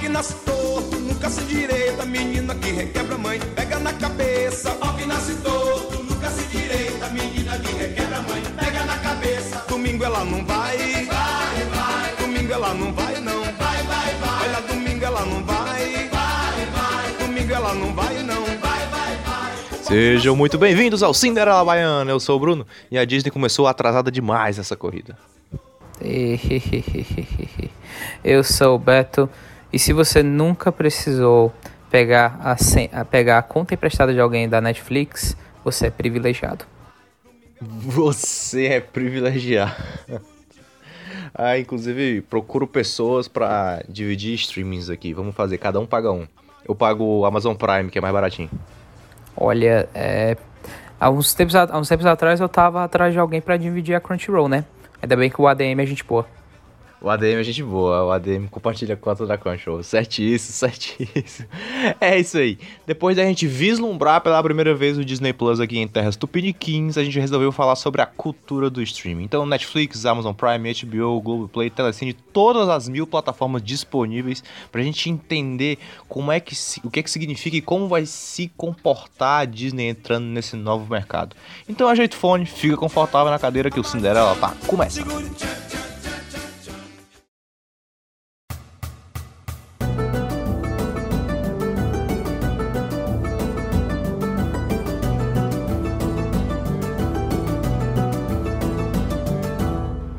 que nasce torto, nunca se direita, menina que requebra mãe, pega na cabeça. Ó que nasce torto, nunca se direita, menina que requebra mãe, pega na cabeça. Domingo ela não vai, vai, vai. Domingo ela não vai não, vai, vai, vai. Olha, domingo ela não vai, vai, vai. Domingo ela não vai não, vai, vai, vai. Sejam muito bem-vindos ao Cinderela Baiana. Eu sou o Bruno e a Disney começou atrasada demais essa corrida. Eu sou o Beto e se você nunca precisou pegar a, a pegar a conta emprestada de alguém da Netflix, você é privilegiado. Você é privilegiado. Ah, inclusive, procuro pessoas pra dividir streamings aqui. Vamos fazer, cada um paga um. Eu pago o Amazon Prime, que é mais baratinho. Olha, é, há, uns tempos, a- há uns tempos atrás eu tava atrás de alguém pra dividir a Crunchyroll, né? Ainda bem que o ADM é gente boa. O ADM é gente boa, o ADM compartilha a conta da Crunchyroll. Certíssimo, certíssimo. É isso aí. Depois da gente vislumbrar pela primeira vez o Disney Plus aqui em terras tupiniquins, a gente resolveu falar sobre a cultura do streaming. Então, Netflix, Amazon Prime, HBO, Globoplay, Telecine, todas as mil plataformas disponíveis pra gente entender como é que o que é que significa e como vai se comportar a Disney entrando nesse novo mercado. Então, ajeita o fone, fica confortável na cadeira que o Cinderela tá começando.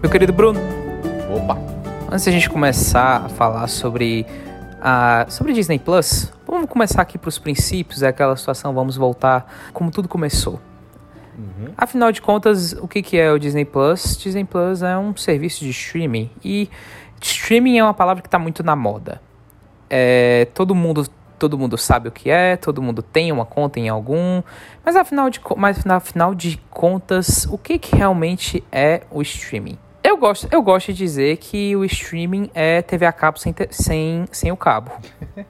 Meu querido Bruno, Opa! antes da gente começar a falar sobre a sobre Disney Plus, vamos começar aqui pros princípios, é aquela situação, vamos voltar como tudo começou. Afinal de contas, o que, que é o Disney Plus? Disney Plus é um serviço de streaming e streaming é uma palavra que está muito na moda. É, todo mundo todo mundo sabe o que é, todo mundo tem uma conta em algum, mas afinal de, mas afinal de contas, o que, que realmente é o streaming? Eu gosto, eu gosto de dizer que o streaming é TV a cabo sem, sem, sem o cabo.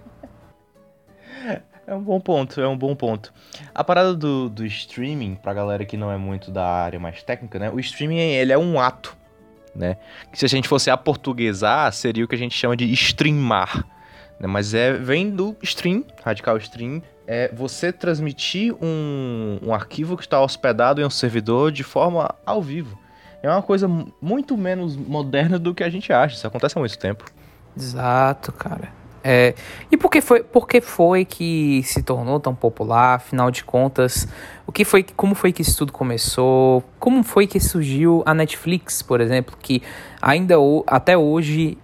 É um bom ponto, é um bom ponto. A parada do, do streaming, pra galera que não é muito da área mais técnica, né? O streaming, ele é um ato, né? Que se a gente fosse aportuguesar, seria o que a gente chama de streamar. Né? Mas é, vem do stream, radical stream, é você transmitir um, um arquivo que está hospedado em um servidor de forma ao vivo. É uma coisa mu- muito menos moderna do que a gente acha, isso acontece há muito tempo. Exato, cara. É, e por que, foi, por que foi que se tornou tão popular? Afinal de contas, o que foi, como foi que isso tudo começou? Como foi que surgiu a Netflix, por exemplo, que ainda até hoje,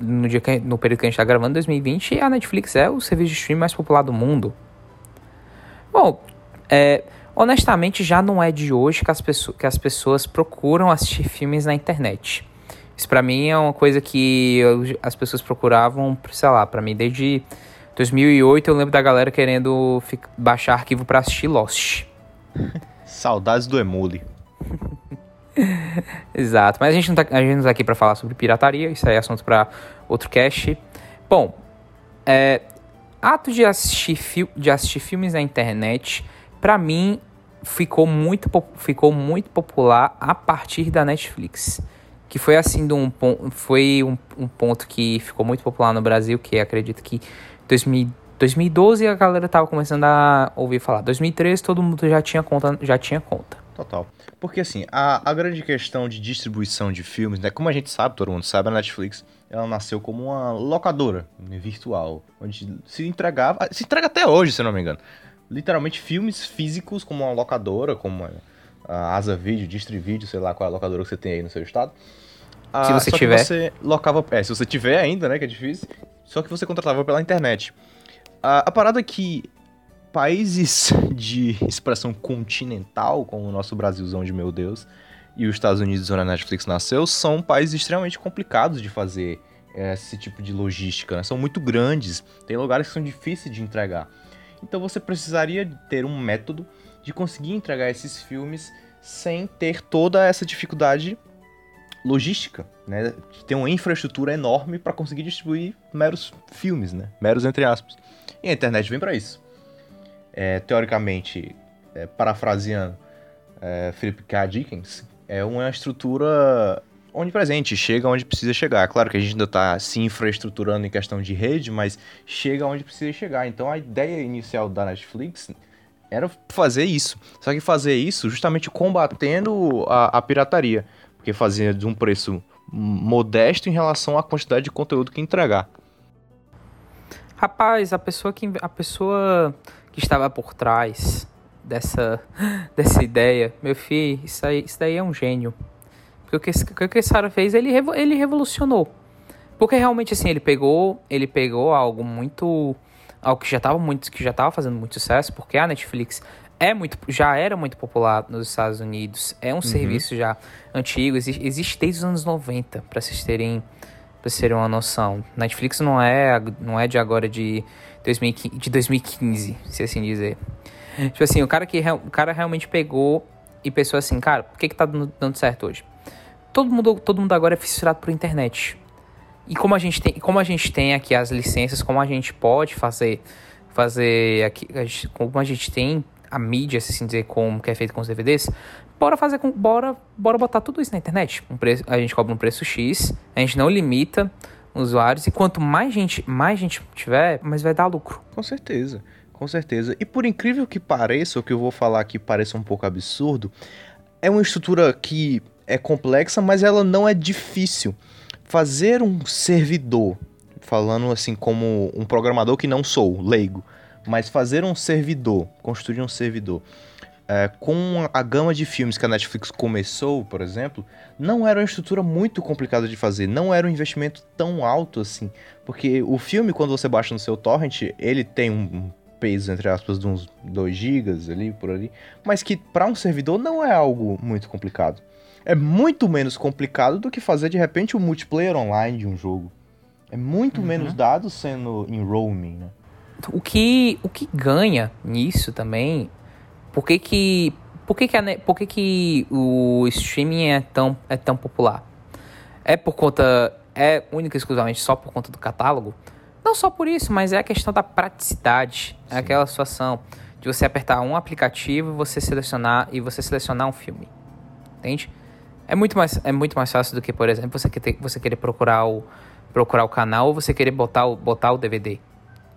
no, dia que, no período que a gente está gravando, 2020, a Netflix é o serviço de streaming mais popular do mundo. Bom, é, honestamente, já não é de hoje que as, pessoas, que as pessoas procuram assistir filmes na internet. Isso pra mim é uma coisa que eu- as pessoas procuravam, sei lá, pra mim desde 2008 eu lembro da galera querendo baixar arquivo pra assistir Lost. Saudades do Emule. Exato, mas a gente não tá, a gente não tá aqui pra falar sobre pirataria, isso aí é assunto pra outro cast. Bom, é, ato de assistir, de assistir filmes na internet, pra mim ficou muito, ficou muito popular a partir da Netflix. Que foi assim de um, foi um, um ponto que ficou muito popular no Brasil, que acredito que 2000, 2012 a galera tava começando a ouvir falar. 2013 todo mundo já tinha conta, já tinha conta. Total. Porque assim, a, a grande questão de distribuição de filmes, né? Como a gente sabe, todo mundo sabe, a Netflix ela nasceu como uma locadora virtual, onde se entregava, se entrega até hoje, se não me engano. Literalmente filmes físicos como uma locadora, como a, a Asa Video, Distri Video, sei lá qual é a locadora que você tem aí no seu estado. Ah, Se você tiver. você locava, é, se você tiver ainda, né, que é difícil, só que você contratava pela internet. A, a parada é que países de expressão continental, como o nosso Brasilzão de meu Deus, e os Estados Unidos, onde a Netflix nasceu, são países extremamente complicados de fazer eh, esse tipo de logística, né? São muito grandes, tem lugares que são difíceis de entregar. Então você precisaria ter um método de conseguir entregar esses filmes sem ter toda essa dificuldade logística, né? Ter uma infraestrutura enorme para conseguir distribuir meros filmes, né? Meros entre aspas. E a internet vem para isso. É, teoricamente, é, parafraseando é, Philip K. Dickens, é uma estrutura onipresente, chega onde precisa chegar. Claro que a gente ainda está se infraestruturando em questão de rede, mas chega onde precisa chegar. Então a ideia inicial da Netflix era fazer isso. Só que fazer isso justamente combatendo a, a pirataria, porque fazia de um preço modesto em relação à quantidade de conteúdo que entregar. Rapaz, a pessoa que a pessoa que estava por trás dessa dessa ideia, meu filho, isso aí, isso daí é um gênio. Porque o que, o que cara fez, ele, ele revolucionou. Porque realmente assim, ele pegou, ele pegou algo muito algo que já estava muito que já estava fazendo muito sucesso, porque a Netflix é muito, já era muito popular nos Estados Unidos, é um uhum. serviço já antigo, existe, existe desde os anos 90, para vocês terem para vocês terem uma noção. Netflix não é não é de agora de 2015, de 2015, se assim dizer. Tipo assim, o cara que o cara realmente pegou e pensou assim, cara, por que que tá dando certo hoje? Todo mundo, todo mundo agora é fissurado por internet. E como a gente tem, como a gente tem aqui as licenças, como a gente pode fazer fazer aqui, como a gente tem a mídia, se assim dizer, como que é feito com os DVDs, bora fazer com, bora, bora botar tudo isso na internet. Um preço, a gente cobra um preço X, a gente não limita usuários e quanto mais gente, mais gente tiver, mais vai dar lucro. Com certeza. Com certeza. E por incrível que pareça, o que eu vou falar aqui pareça um pouco absurdo, é uma estrutura que é complexa, mas ela não é difícil. Fazer um servidor, falando assim como um programador que não sou, leigo, mas fazer um servidor, construir um servidor é, com a gama de filmes que a Netflix começou, por exemplo, não era uma estrutura muito complicada de fazer, não era um investimento tão alto assim, porque o filme quando você baixa no seu torrent, ele tem um peso, entre aspas, de uns 2 GB ali, por ali, mas que para um servidor não é algo muito complicado. É muito menos complicado do que fazer, de repente, o um multiplayer online de um jogo. É muito uhum. menos dados sendo em roaming, né? O que, o que ganha nisso também, por que que, por que, que, a, por que, que o streaming é tão, é tão popular? É por conta, é única e exclusivamente só por conta do catálogo? Não só por isso, mas é a questão da praticidade. É Sim. É aquela situação de você apertar um aplicativo, você selecionar e você selecionar um filme. Entende? É muito mais, é muito mais fácil do que, por exemplo, você querer, você querer procurar o procurar o canal ou você querer botar o, botar o DVD.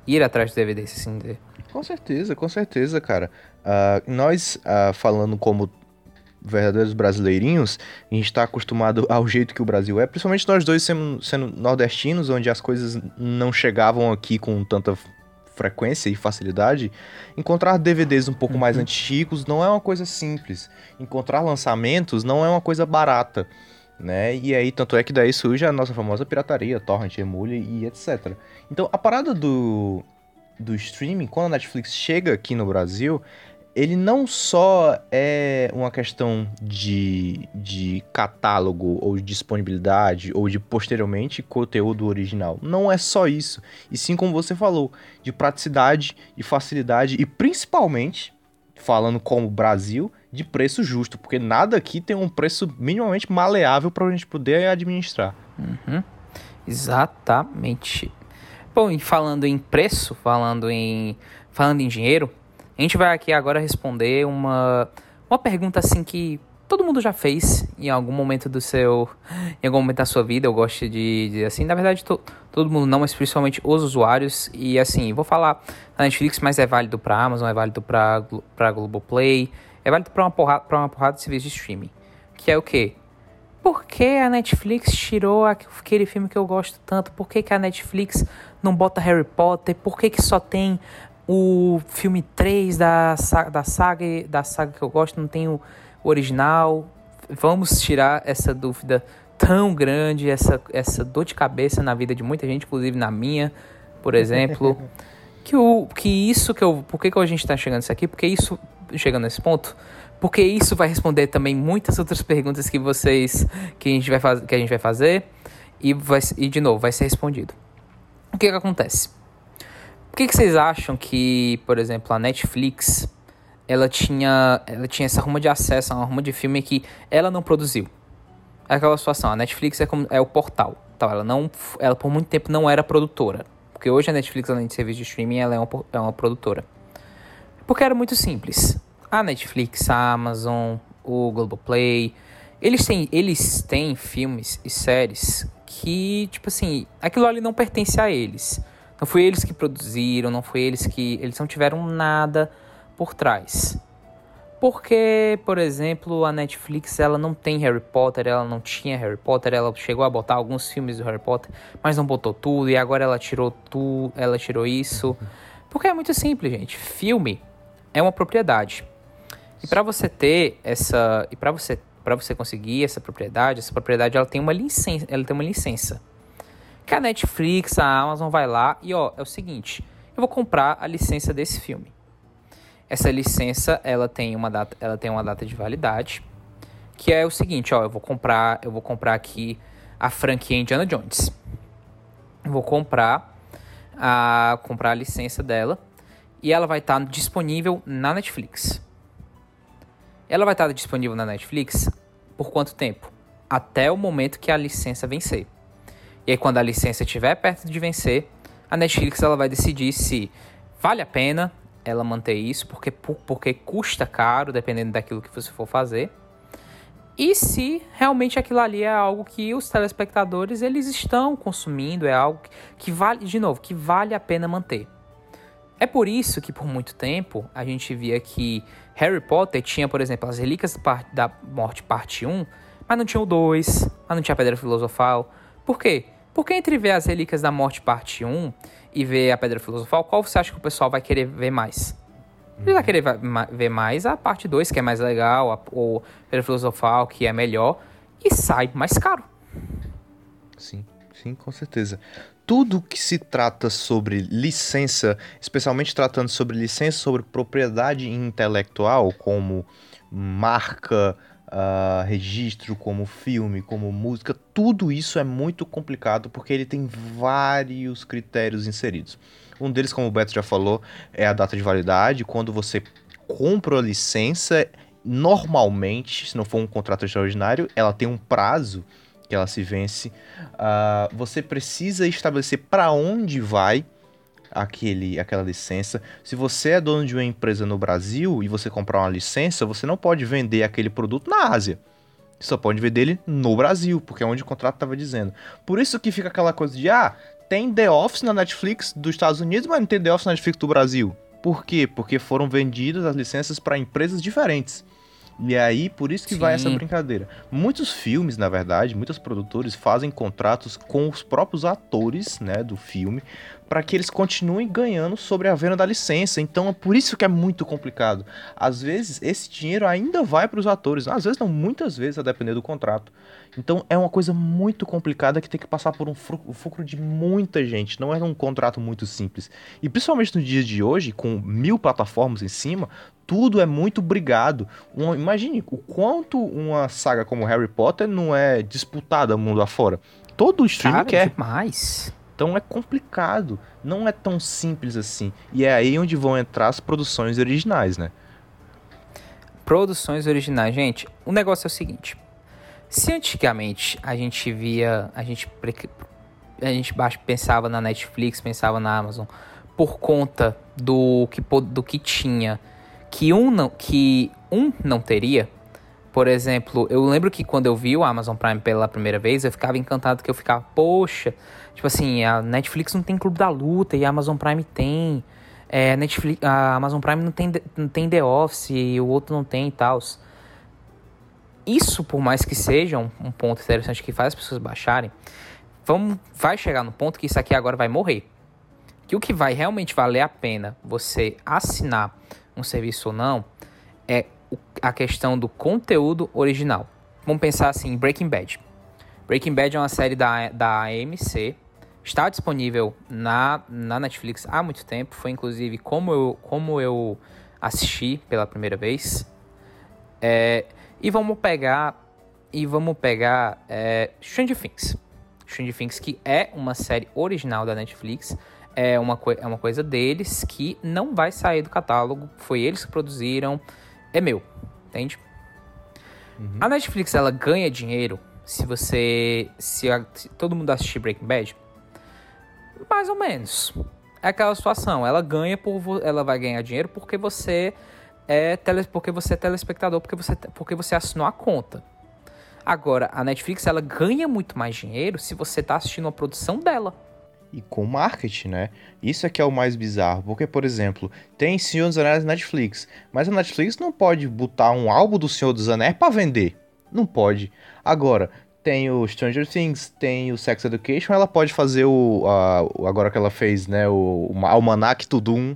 Ir atrás do DVD, se assim dizer. Com certeza, com certeza, cara. Uh, nós, uh, falando como verdadeiros brasileirinhos, a gente está acostumado ao jeito que o Brasil é, principalmente nós dois sendo, sendo nordestinos, onde as coisas não chegavam aqui com tanta frequência e facilidade, encontrar DVDs um pouco uhum. mais antigos não é uma coisa simples. Encontrar lançamentos não é uma coisa barata. Né? E aí, tanto é que daí surge a nossa famosa pirataria, torrent, emule e etc. Então, a parada do, do streaming, quando a Netflix chega aqui no Brasil, ele não só é uma questão de, de catálogo ou de disponibilidade ou de posteriormente conteúdo original. Não é só isso. E sim, como você falou, de praticidade, de facilidade e principalmente, falando como Brasil, de preço justo, porque nada aqui tem um preço minimamente maleável para a gente poder administrar. Uhum. Exatamente. Bom, e falando em preço, falando em, falando em dinheiro, a gente vai aqui agora responder uma, uma pergunta assim que todo mundo já fez em algum momento do seu. Em algum momento da sua vida. Eu gosto de dizer assim. Na verdade, to, todo mundo não, mas principalmente os usuários. E assim, vou falar na Netflix, mas é válido para Amazon, é válido para para Globoplay, é válido para uma porrada, para uma porrada de serviços de streaming. Que é o quê? Por que a Netflix tirou aquele filme que eu gosto tanto? Por que, que a Netflix não bota Harry Potter? Por que, que só tem o filme 3 da, da, saga, da saga que eu gosto não tem o original. Vamos tirar essa dúvida tão grande, essa, essa dor de cabeça na vida de muita gente, inclusive na minha, por exemplo. que, o, que isso que eu. Por que, que a gente está chegando nisso aqui? Porque isso. Chegando nesse ponto. Porque isso vai responder também muitas outras perguntas que vocês. que a gente vai, faz, que a gente vai fazer. E, vai, e de novo, vai ser respondido. O que, que acontece? Por que, que vocês acham que, por exemplo, a Netflix ela tinha, ela tinha essa ruma de acesso a uma ruma de filme que ela não produziu? É aquela situação, a Netflix é, como, é o portal, tal, ela, não, ela por muito tempo não era produtora. Porque hoje a Netflix, além de serviço de streaming, ela é uma, é uma produtora. Porque era muito simples. A Netflix, a Amazon, o Globoplay Eles têm, eles têm filmes e séries que, tipo assim, aquilo ali não pertence a eles. Não foi eles que produziram, não foi eles que. Eles não tiveram nada por trás. Porque, por exemplo, a Netflix ela não tem Harry Potter, ela não tinha Harry Potter, ela chegou a botar alguns filmes do Harry Potter, mas não botou tudo e agora ela tirou tudo, ela tirou isso. Porque é muito simples, gente. Filme é uma propriedade. E para você ter essa, e para você para você conseguir essa propriedade, essa propriedade ela tem uma licença, ela tem uma licença. Que a Netflix, a Amazon vai lá e ó, é o seguinte, eu vou comprar a licença desse filme. Essa licença, ela tem uma data, ela tem uma data de validade, que é o seguinte, ó, eu vou comprar, eu vou comprar aqui a franquia Indiana Jones. Eu vou comprar a comprar a licença dela e ela vai estar disponível na Netflix. Ela vai estar disponível na Netflix por quanto tempo? Até o momento que a licença vencer. E aí quando a licença estiver perto de vencer, a Netflix ela vai decidir se vale a pena ela manter isso, porque, porque custa caro, dependendo daquilo que você for fazer. E se realmente aquilo ali é algo que os telespectadores eles estão consumindo, é algo que vale, de novo, que vale a pena manter. É por isso que por muito tempo a gente via que Harry Potter tinha, por exemplo, as Relíquias da Morte parte 1, mas não tinha o 2, mas não tinha a Pedra Filosofal. Por quê? Porque entre ver as Relíquias da Morte parte 1 e ver a Pedra Filosofal, qual você acha que o pessoal vai querer ver mais? Ele vai querer ver mais a parte 2, que é mais legal, a, ou Pedra Filosofal, que é melhor, e sai mais caro. Sim, sim, com certeza. Tudo que se trata sobre licença, especialmente tratando sobre licença sobre propriedade intelectual, como marca, uh, registro, como filme, como música, tudo isso é muito complicado porque ele tem vários critérios inseridos. Um deles, como o Beto já falou, é a data de validade. Quando você compra a licença, normalmente, se não for um contrato extraordinário, ela tem um prazo que ela se vence. Uh, você precisa estabelecer para onde vai aquele, aquela licença. Se você é dono de uma empresa no Brasil e você comprar uma licença, você não pode vender aquele produto na Ásia. Você só pode vender ele no Brasil, porque é onde o contrato estava dizendo. Por isso que fica aquela coisa de, ah, tem The Office na Netflix dos Estados Unidos, mas não tem The Office na Netflix do Brasil. Por quê? Porque foram vendidas as licenças para empresas diferentes. E é aí, por isso que Sim. vai essa brincadeira. Muitos filmes, na verdade, muitos produtores fazem contratos com os próprios atores, né, do filme, para que eles continuem ganhando sobre a venda da licença. Então é por isso que é muito complicado. Às vezes esse dinheiro ainda vai para os atores, às vezes não, muitas vezes a depender do contrato. Então é uma coisa muito complicada que tem que passar por um fulcro de muita gente. Não é um contrato muito simples. E principalmente nos dias de hoje, com mil plataformas em cima, tudo é muito brigado. Um, imagine o quanto uma saga como Harry Potter não é disputada mundo afora. Todo stream Cara, quer. Demais. Então é complicado, não é tão simples assim. E é aí onde vão entrar as produções originais, né? Produções originais, gente. O negócio é o seguinte: se antigamente a gente via, a gente a gente pensava na Netflix, pensava na Amazon por conta do que do que tinha, que um não que um não teria, por exemplo, eu lembro que quando eu vi o Amazon Prime pela primeira vez, eu ficava encantado que eu ficava, poxa, tipo assim, a Netflix não tem Clube da Luta e a Amazon Prime tem. É, Netflix, a Amazon Prime não tem, não tem The Office e o outro não tem e tal. Isso, por mais que seja um, um, ponto interessante que faz as pessoas baixarem, vamos, vai chegar no ponto que isso aqui agora vai morrer. Que o que vai realmente valer a pena você assinar um serviço ou não é a questão do conteúdo original. Vamos pensar assim, Breaking Bad. Breaking Bad é uma série da, da AMC, está disponível na, na Netflix há muito tempo, foi inclusive como eu, como eu assisti pela primeira vez. É, e vamos pegar e vamos pegar é, Stranger Things. Stranger Things que é uma série original da Netflix, é uma, é uma coisa deles que não vai sair do catálogo, foi eles que produziram, é meu, entende? Uhum. A Netflix ela ganha dinheiro se você. Se, a, se, todo mundo assistir Breaking Bad. Mais ou menos. É aquela situação. Ela ganha por. Ela vai ganhar dinheiro porque você é tele, porque você é telespectador, porque você, porque você assinou a conta. Agora, a Netflix ela ganha muito mais dinheiro se você tá assistindo a produção dela. E com marketing, né? Isso é que é o mais bizarro. Porque, por exemplo, tem Senhor dos Anéis na Netflix. Mas a Netflix não pode botar um álbum do Senhor dos Anéis para vender. Não pode. Agora, tem o Stranger Things, tem o Sex Education, ela pode fazer o. A, agora que ela fez, né? O, o Almanac Tudum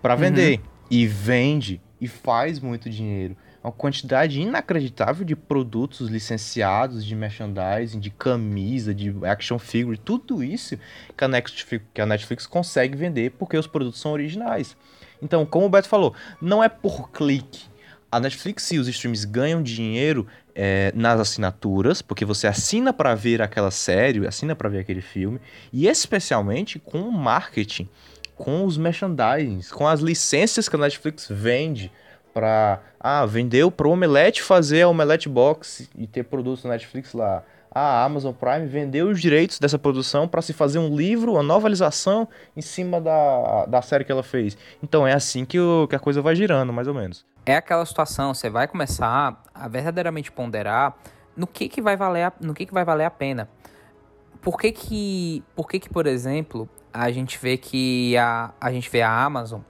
para vender. Uhum. E vende. E faz muito dinheiro uma quantidade inacreditável de produtos licenciados, de merchandising, de camisa, de action figure, tudo isso que a Netflix, que a Netflix consegue vender porque os produtos são originais. Então, como o Beto falou, não é por clique. A Netflix e os streams ganham dinheiro é, nas assinaturas, porque você assina para ver aquela série, assina para ver aquele filme, e especialmente com o marketing, com os merchandisings, com as licenças que a Netflix vende para ah, vendeu pro Omelete fazer a Omelete Box e ter produtos na Netflix lá. Ah, a Amazon Prime vendeu os direitos dessa produção para se fazer um livro, uma novelização em cima da, da série que ela fez. Então é assim que, o, que a coisa vai girando, mais ou menos. É aquela situação, você vai começar a verdadeiramente ponderar no que, que vai valer a, no que, que vai valer a pena. Por que que, por que que, por exemplo, a gente vê que a, a gente vê a Amazon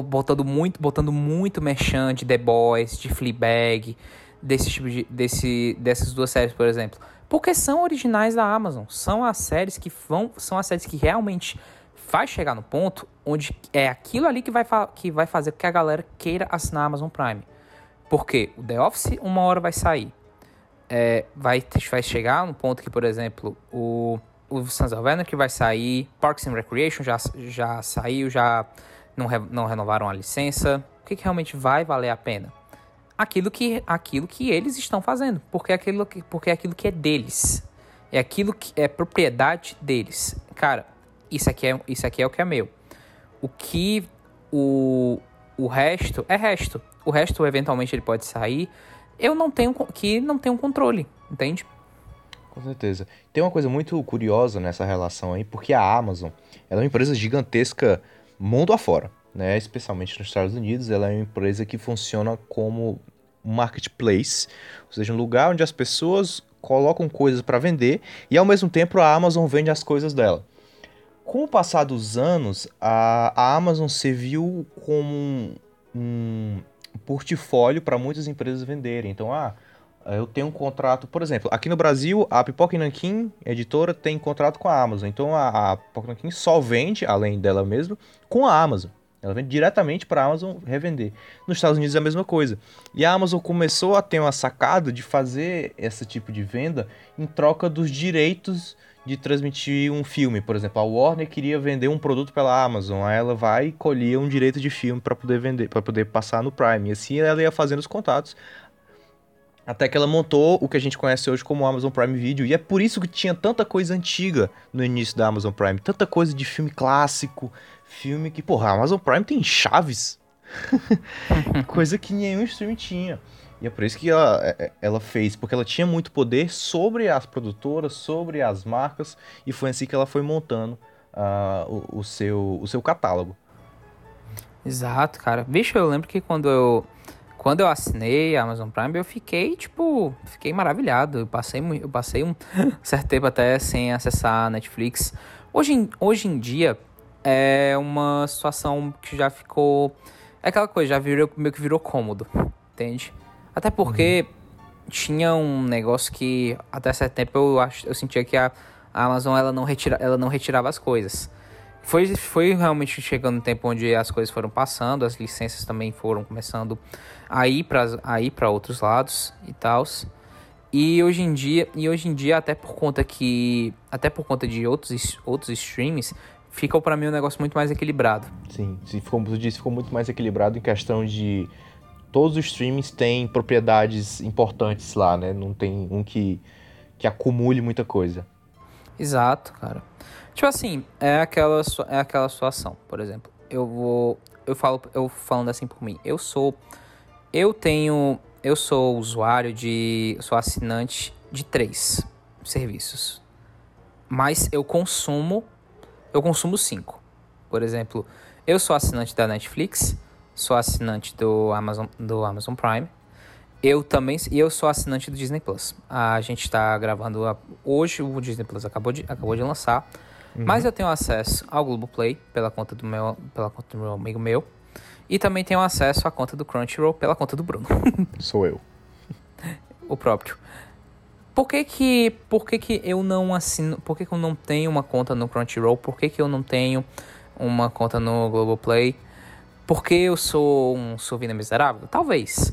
botando muito, botando muito merchan de The Boys, de Fleabag, desse tipo de, desse, dessas duas séries, por exemplo. Porque são originais da Amazon. São as séries que vão. São as séries que realmente vai chegar no ponto onde é aquilo ali que vai, que vai fazer com que a galera queira assinar a Amazon Prime. Porque o The Office uma hora vai sair. É, vai, vai chegar no ponto que, por exemplo, o, o Sons of Anarchy vai sair, Parks and Recreation já, já saiu, já não, re, não renovaram a licença. O que, que, realmente vai valer a pena? Aquilo que, aquilo que eles estão fazendo, porque é aquilo que, porque é aquilo que é deles. É aquilo que é propriedade deles. Cara, isso aqui é, isso aqui é o que é meu. O que o, o resto é resto. O resto eventualmente ele pode sair. Eu não tenho que não tenho controle, entende? Com certeza. Tem uma coisa muito curiosa nessa relação aí, porque a Amazon, ela é uma empresa gigantesca mundo afora, né? Especialmente nos Estados Unidos, ela é uma empresa que funciona como marketplace, ou seja, um lugar onde as pessoas colocam coisas para vender e ao mesmo tempo a Amazon vende as coisas dela. Com o passar dos anos, a, Amazon serviu como um, um portfólio para muitas empresas venderem. Então, ah, eu tenho um contrato, por exemplo, aqui no Brasil, a Pipoca Nankin, editora, tem contrato com a Amazon. Então a, a Pipoca Nankin só vende, além dela mesma, com a Amazon. Ela vende diretamente para a Amazon revender. Nos Estados Unidos é a mesma coisa. E a Amazon começou a ter uma sacada de fazer esse tipo de venda em troca dos direitos de transmitir um filme. Por exemplo, a Warner queria vender um produto pela Amazon, aí ela vai e colhia um direito de filme para poder vender, para poder passar no Prime. E assim ela ia fazendo os contatos até que ela montou o que a gente conhece hoje como Amazon Prime Video. E é por isso que tinha tanta coisa antiga no início da Amazon Prime. Tanta coisa de filme clássico. Filme que, porra, a Amazon Prime tem chaves. coisa que nenhum streaming tinha. E é por isso que ela, é, é, ela fez, porque ela tinha muito poder sobre as produtoras, sobre as marcas, e foi assim que ela foi montando uh, o, o, seu, o seu catálogo. Exato, cara. Bicho, eu lembro que quando eu quando eu assinei a Amazon Prime, eu fiquei, tipo, fiquei maravilhado. Eu passei, eu passei um certo tempo até sem acessar a Netflix. Hoje, hoje em dia, é uma situação que já ficou... É aquela coisa, já virou, meio que virou cômodo, entende? Até porque uhum. tinha um negócio que até certo tempo eu, eu sentia que a, a Amazon ela não, retira, ela não retirava as coisas. Foi, foi realmente chegando um tempo onde as coisas foram passando, as licenças também foram começando a ir para outros lados e tal. E hoje em dia, e hoje em dia até por conta que até por conta de outros outros streams, fica para mim um negócio muito mais equilibrado. Sim, como você disse, ficou muito mais equilibrado em questão de todos os streams têm propriedades importantes lá, né? Não tem um que que acumule muita coisa. Exato, cara. Tipo assim, é aquela, é aquela situação, por exemplo. Eu vou. Eu falo, eu falando assim por mim. Eu sou. Eu tenho. Eu sou usuário de. Sou assinante de três serviços. Mas eu consumo. Eu consumo cinco. Por exemplo, eu sou assinante da Netflix. Sou assinante do Amazon, do Amazon Prime. Eu também, e eu sou assinante do Disney Plus. A gente está gravando a, hoje, o Disney Plus acabou de, acabou de lançar. Uhum. Mas eu tenho acesso ao Globoplay pela conta do meu, pela conta do meu amigo meu. E também tenho acesso à conta do Crunchyroll pela conta do Bruno. Sou eu. o próprio. Por que que, por que que eu não assino, por que que eu não tenho uma conta no Crunchyroll? Por que que eu não tenho uma conta no Globoplay? Porque eu sou um sovina miserável? Talvez.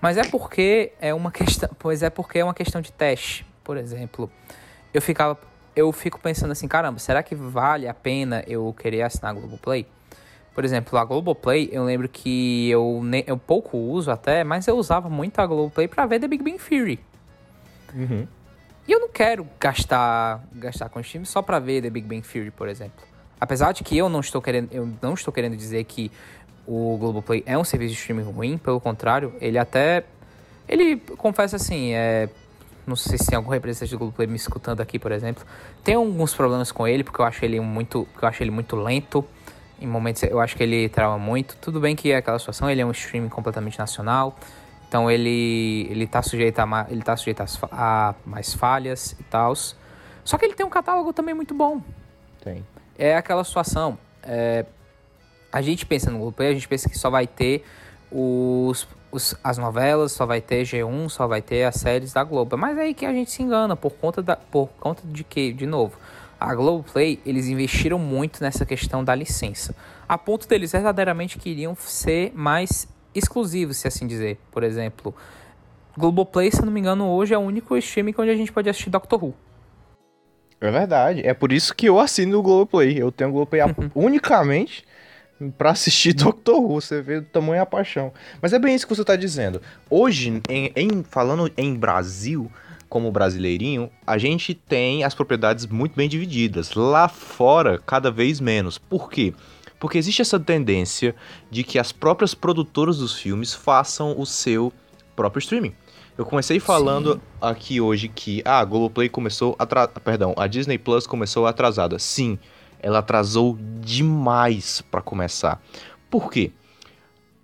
Mas é porque é uma questão, pois é porque é uma questão de teste. Por exemplo, eu ficava eu fico pensando assim, caramba, será que vale a pena eu querer assinar a Globoplay? Por exemplo, a Globoplay, eu lembro que eu, eu pouco uso até, mas eu usava muito a Globoplay para ver The Big Bang Theory. Uhum. E eu não quero gastar, gastar com o time só para ver The Big Bang Theory, por exemplo. Apesar de que eu não estou querendo, eu não estou querendo dizer que o Globoplay é um serviço de streaming ruim, pelo contrário, ele até ele confessa assim, é não sei se tem algum representante do Globoplay me escutando aqui, por exemplo. Tem alguns problemas com ele, porque eu acho ele muito, eu acho ele muito lento. Em momentos eu acho que ele trava muito. Tudo bem que é aquela situação, ele é um streaming completamente nacional. Então ele ele tá sujeito a ele tá sujeito a, a mais falhas e tal. Só que ele tem um catálogo também muito bom. Tem. É aquela situação, é, a gente pensa no Globoplay, a gente pensa que só vai ter os, os, as novelas, só vai ter G1, só vai ter as séries da Globo. Mas é aí que a gente se engana, por conta, da, por conta de que, de novo, a Globoplay, eles investiram muito nessa questão da licença. A ponto deles verdadeiramente queriam ser mais exclusivos, se assim dizer. Por exemplo, Globoplay, se não me engano, hoje é o único streaming onde a gente pode assistir Doctor Who. É verdade. É por isso que eu assino o Globoplay. Eu tenho o Globoplay unicamente para assistir Doctor Who, você vê o tamanho a paixão. Mas é bem isso que você está dizendo. Hoje, em, em, falando em Brasil, como brasileirinho, a gente tem as propriedades muito bem divididas. Lá fora, cada vez menos. Por quê? Porque existe essa tendência de que as próprias produtoras dos filmes façam o seu próprio streaming. Eu comecei falando Sim. aqui hoje que ah, a Globoplay começou atra... perdão, a Disney Plus começou atrasada. Sim, ela atrasou demais para começar. Por quê?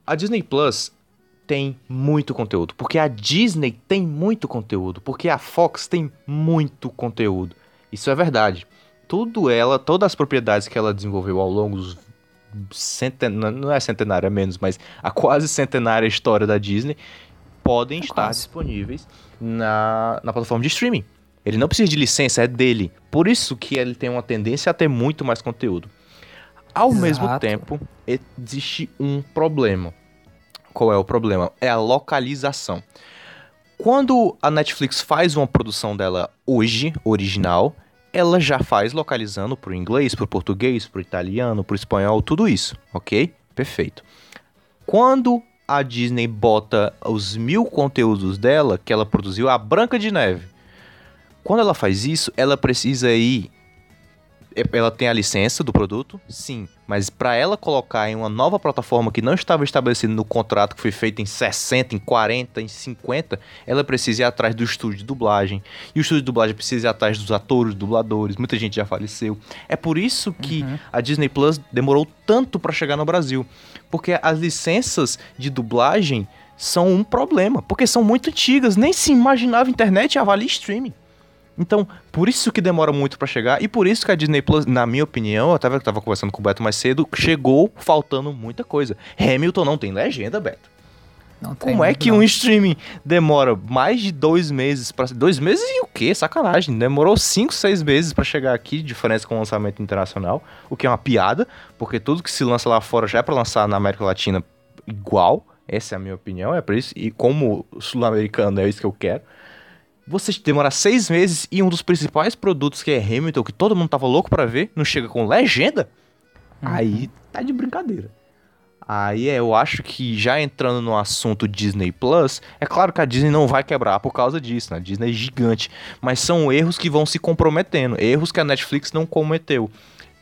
A Disney Plus tem muito conteúdo, porque a Disney tem muito conteúdo, porque a Fox tem muito conteúdo. Isso é verdade. Tudo ela, todas as propriedades que ela desenvolveu ao longo dos centenários, não é centenária é menos, mas a quase centenária história da Disney podem é estar quase. disponíveis na, na plataforma de streaming. Ele não precisa de licença, é dele. Por isso que ele tem uma tendência a ter muito mais conteúdo. Ao Exato. mesmo tempo, existe um problema. Qual é o problema? É a localização. Quando a Netflix faz uma produção dela hoje, original, ela já faz localizando para o inglês, para o português, para o italiano, para o espanhol, tudo isso, ok? Perfeito. Quando a Disney bota os mil conteúdos dela, que ela produziu, a Branca de Neve, quando ela faz isso, ela precisa ir. É, ela tem a licença do produto? Sim. Mas para ela colocar em uma nova plataforma que não estava estabelecida no contrato que foi feito em 60, em 40, em 50, ela precisa ir atrás do estúdio de dublagem. E o estúdio de dublagem precisa ir atrás dos atores, dubladores. Muita gente já faleceu. É por isso que uhum. a Disney Plus demorou tanto para chegar no Brasil. Porque as licenças de dublagem são um problema. Porque são muito antigas. Nem se imaginava internet avalia streaming. Então, por isso que demora muito para chegar e por isso que a Disney Plus, na minha opinião, eu tava, tava conversando com o Beto mais cedo, chegou faltando muita coisa. Hamilton não tem legenda, Beto. Não tem, Como é que não. um streaming demora mais de dois meses para Dois meses e o quê? Sacanagem. Demorou cinco, seis meses para chegar aqui, diferença com o lançamento internacional, o que é uma piada, porque tudo que se lança lá fora já é para lançar na América Latina igual. Essa é a minha opinião, é por isso. E como sul-americano, é isso que eu quero você demora seis meses e um dos principais produtos que é Hamilton, que todo mundo tava louco para ver, não chega com legenda, uhum. aí tá de brincadeira. Aí é, eu acho que já entrando no assunto Disney Plus, é claro que a Disney não vai quebrar por causa disso, né? A Disney é gigante, mas são erros que vão se comprometendo, erros que a Netflix não cometeu.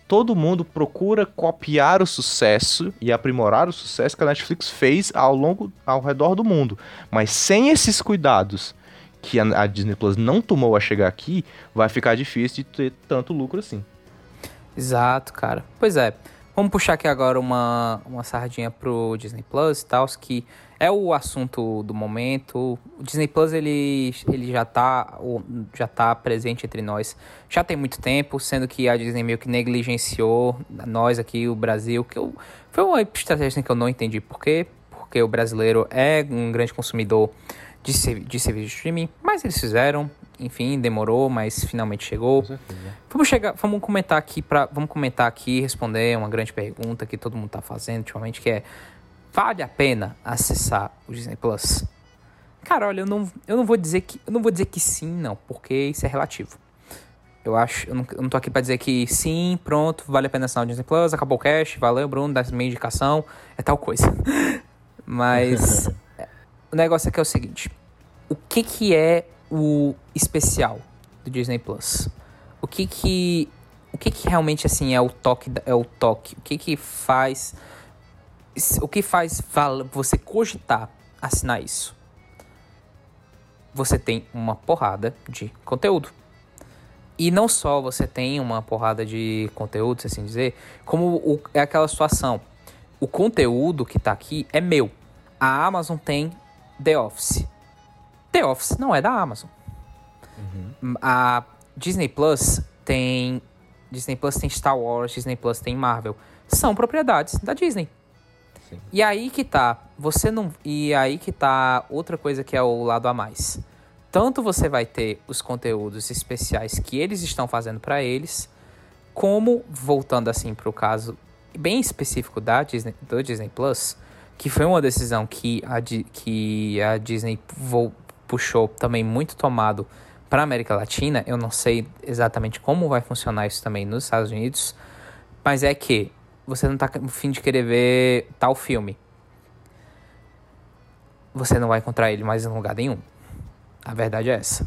Todo mundo procura copiar o sucesso e aprimorar o sucesso que a Netflix fez ao longo ao redor do mundo, mas sem esses cuidados que a, Disney Plus não tomou a chegar aqui, vai ficar difícil de ter tanto lucro assim. Exato, cara. Pois é. Vamos puxar aqui agora uma, uma sardinha pro Disney Plus e tal, que é o assunto do momento. O Disney Plus ele, ele já, tá, já tá presente entre nós já tem muito tempo, sendo que a Disney meio que negligenciou nós aqui, o Brasil, que eu, foi uma estratégia que eu não entendi por quê, porque o brasileiro é um grande consumidor de, de serviço de streaming, mas eles fizeram, enfim, demorou, mas finalmente chegou. Vamos chegar, vamos comentar aqui para, vamos comentar aqui, responder uma grande pergunta que todo mundo está fazendo ultimamente, que é vale a pena acessar o Disney Plus? Cara, olha, eu não, eu não vou dizer que eu não vou dizer que sim, não, porque isso é relativo. Eu acho, eu não, eu não tô aqui para dizer que sim, pronto, vale a pena assinar o Disney Plus, acabou o cash, valeu, Bruno, dá minha indicação, é tal coisa. Mas o negócio aqui é o seguinte: o que que é o especial do Disney Plus? O que que o que que realmente assim é o toque é o toque? O que que faz o que faz você cogitar assinar isso? Você tem uma porrada de conteúdo. E não só você tem uma porrada de conteúdo, assim dizer, como o, é aquela situação. O conteúdo que tá aqui é meu. A Amazon tem The Office. The Office não é da Amazon. Uhum. A Disney Plus tem. Disney Plus tem Star Wars, Disney Plus tem Marvel. São propriedades da Disney. Sim. E aí que tá, você não. E aí que tá outra coisa que é o lado a mais. Tanto você vai ter os conteúdos especiais que eles estão fazendo para eles, como voltando assim para o caso bem específico da Disney, do Disney Plus, que foi uma decisão que a, que a Disney puxou também muito tomado para América Latina. Eu não sei exatamente como vai funcionar isso também nos Estados Unidos, mas é que você não está no fim de querer ver tal filme. Você não vai encontrar ele mais em lugar nenhum. A verdade é essa.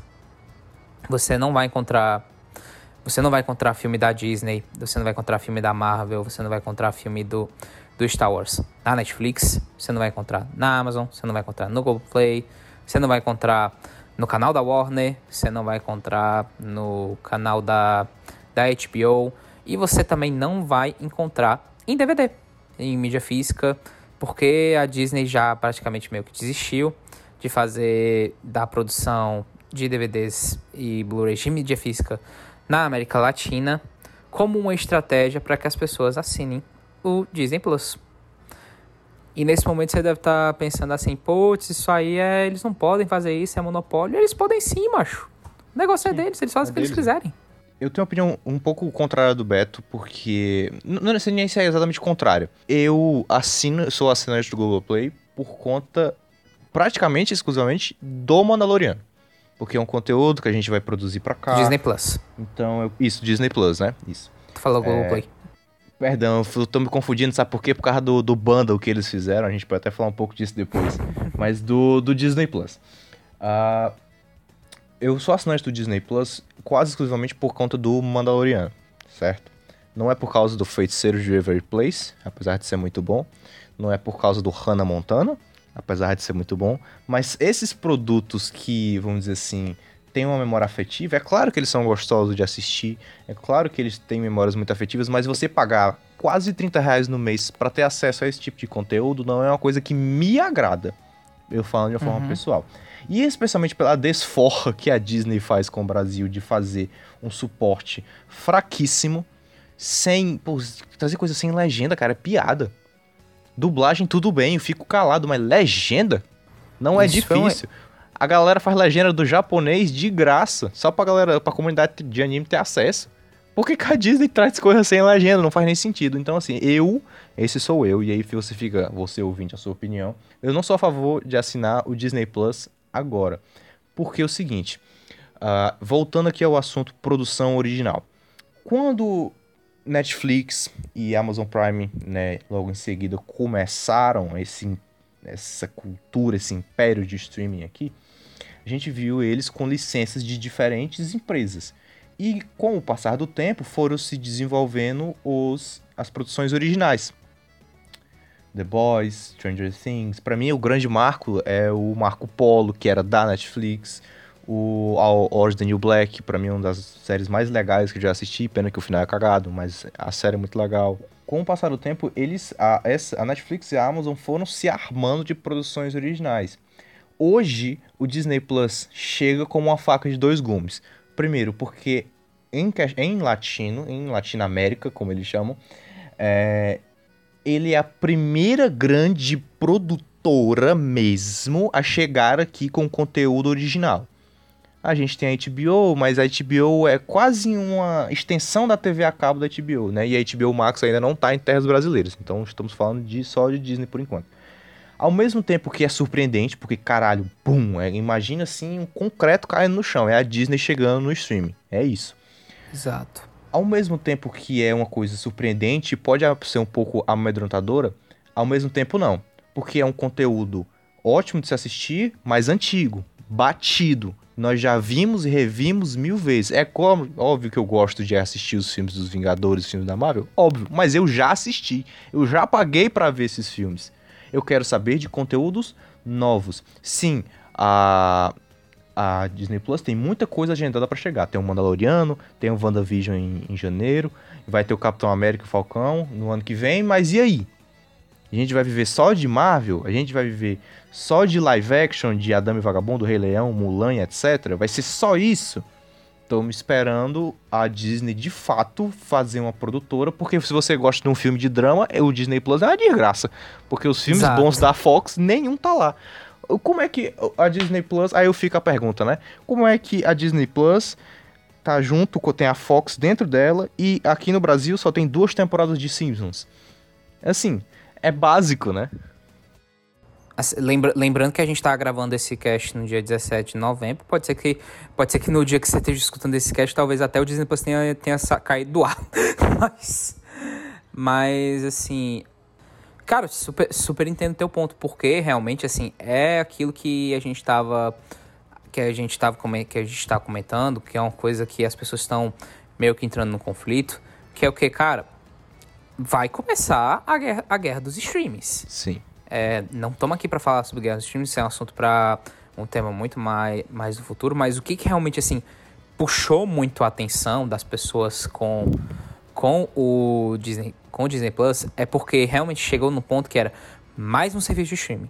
Você não vai encontrar você não vai encontrar filme da Disney, você não vai encontrar filme da Marvel, você não vai encontrar filme do, do Star Wars. Na Netflix, você não vai encontrar na Amazon, você não vai encontrar no Google Play, você não vai encontrar no canal da Warner, você não vai encontrar no canal da, da HBO e você também não vai encontrar em DVD, em mídia física, porque a Disney já praticamente meio que desistiu de fazer da produção de DVDs e Blu-rays de mídia física na América Latina como uma estratégia para que as pessoas assinem o Disney Plus. E nesse momento você deve estar tá pensando assim, putz, isso aí é. Eles não podem fazer isso, é monopólio. Eles podem sim, macho. O negócio é sim, é deles, eles fazem é o que deles. eles quiserem. Eu tenho uma opinião um pouco contrária do Beto, porque. Não sei nem se é exatamente contrário. Eu assino, sou assinante do Google Play por conta praticamente exclusivamente do Mandaloriano. Porque é um conteúdo que a gente vai produzir pra cá. Disney Plus. Então, eu, isso, Disney Plus, né? Isso. Tu falou Google é... Perdão, eu tô me confundindo, sabe por quê? Por causa do, do bundle que eles fizeram, a gente pode até falar um pouco disso depois. mas do, do Disney Plus. Uh, eu sou assinante do Disney Plus quase exclusivamente por conta do Mandaloriano, certo? Não é por causa do Feiticeiro de Every Place, apesar de ser muito bom. Não é por causa do Hannah Montana, apesar de ser muito bom. Mas esses produtos que, vamos dizer assim, têm uma memória afetiva, é claro que eles são gostosos de assistir, é claro que eles têm memórias muito afetivas, mas você pagar quase 30 reais no mês para ter acesso a esse tipo de conteúdo não é uma coisa que me agrada. Eu falo de uma forma uhum. pessoal. E especialmente pela desforra que a Disney faz com o Brasil de fazer um suporte fraquíssimo, sem. Pô, trazer coisa sem legenda, cara, é piada. Dublagem, tudo bem, eu fico calado, mas legenda não é Isso difícil. A galera faz legenda do japonês de graça, só pra galera, pra comunidade de anime ter acesso. Por que, a Disney traz coisas sem legenda? Não faz nem sentido. Então, assim, eu, esse sou eu, e aí você fica, você ouvinte, a sua opinião. Eu não sou a favor de assinar o Disney Plus agora. Porque é o seguinte, uh, voltando aqui ao assunto produção original. Quando Netflix e Amazon Prime, né, logo em seguida começaram esse, essa cultura, esse império de streaming aqui, a gente viu eles com licenças de diferentes empresas. E com o passar do tempo foram se desenvolvendo os, as produções originais. The Boys, Stranger Things. Para mim, o grande marco é o Marco Polo, que era da Netflix. O Orange the New Black, pra mim, é uma das séries mais legais que eu já assisti. Pena que o final é cagado, mas a série é muito legal. Com o passar do tempo, eles, a, essa, a Netflix e a Amazon foram se armando de produções originais. Hoje, o Disney Plus chega como uma faca de dois gumes. Primeiro, porque em, em latino, em Latinoamérica, como eles chamam, é, ele é a primeira grande produtora mesmo a chegar aqui com conteúdo original. A gente tem a HBO, mas a HBO é quase uma extensão da TV a cabo da HBO, né? E a HBO Max ainda não está em terras brasileiras. Então estamos falando de só de Disney por enquanto. Ao mesmo tempo que é surpreendente, porque caralho, bum, é, imagina assim um concreto caindo no chão, é a Disney chegando no streaming. É isso. Exato. Ao mesmo tempo que é uma coisa surpreendente, pode ser um pouco amedrontadora, ao mesmo tempo não. Porque é um conteúdo ótimo de se assistir, mas antigo, batido. Nós já vimos e revimos mil vezes. É como, óbvio que eu gosto de assistir os filmes dos Vingadores, os filmes da Marvel, óbvio, mas eu já assisti. Eu já paguei para ver esses filmes. Eu quero saber de conteúdos novos. Sim, a a Disney Plus tem muita coisa agendada para chegar. Tem o Mandaloriano, tem o WandaVision em, em janeiro, vai ter o Capitão América e o Falcão no ano que vem, mas e aí? A gente vai viver só de Marvel? A gente vai viver só de live action de Adame e Vagabundo, Rei Leão, Mulan, etc? Vai ser só isso? Tô esperando a Disney de fato fazer uma produtora, porque se você gosta de um filme de drama, o Disney Plus é uma desgraça. Porque os filmes Exato. bons da Fox, nenhum tá lá. Como é que a Disney Plus. Aí eu fico a pergunta, né? Como é que a Disney Plus tá junto, tem a Fox dentro dela e aqui no Brasil só tem duas temporadas de Simpsons? Assim, é básico, né? Lembra, lembrando que a gente tá gravando esse cast no dia 17 de novembro. Pode ser que, pode ser que no dia que você esteja escutando esse cast, talvez até o Disney Plus tenha, tenha caído do ar. mas, mas, assim, Cara, super, super entendo teu ponto, porque realmente, assim, é aquilo que a gente tava. Que a gente tava que a gente tá comentando, que é uma coisa que as pessoas estão meio que entrando no conflito, que é o que, cara, vai começar a guerra, a guerra dos streams. Sim. É, não estamos aqui para falar sobre guerra dos streams, isso é um assunto para um tema muito mais, mais do futuro, mas o que, que realmente, assim, puxou muito a atenção das pessoas com, com o Disney com o Disney Plus é porque realmente chegou no ponto que era mais um serviço de streaming.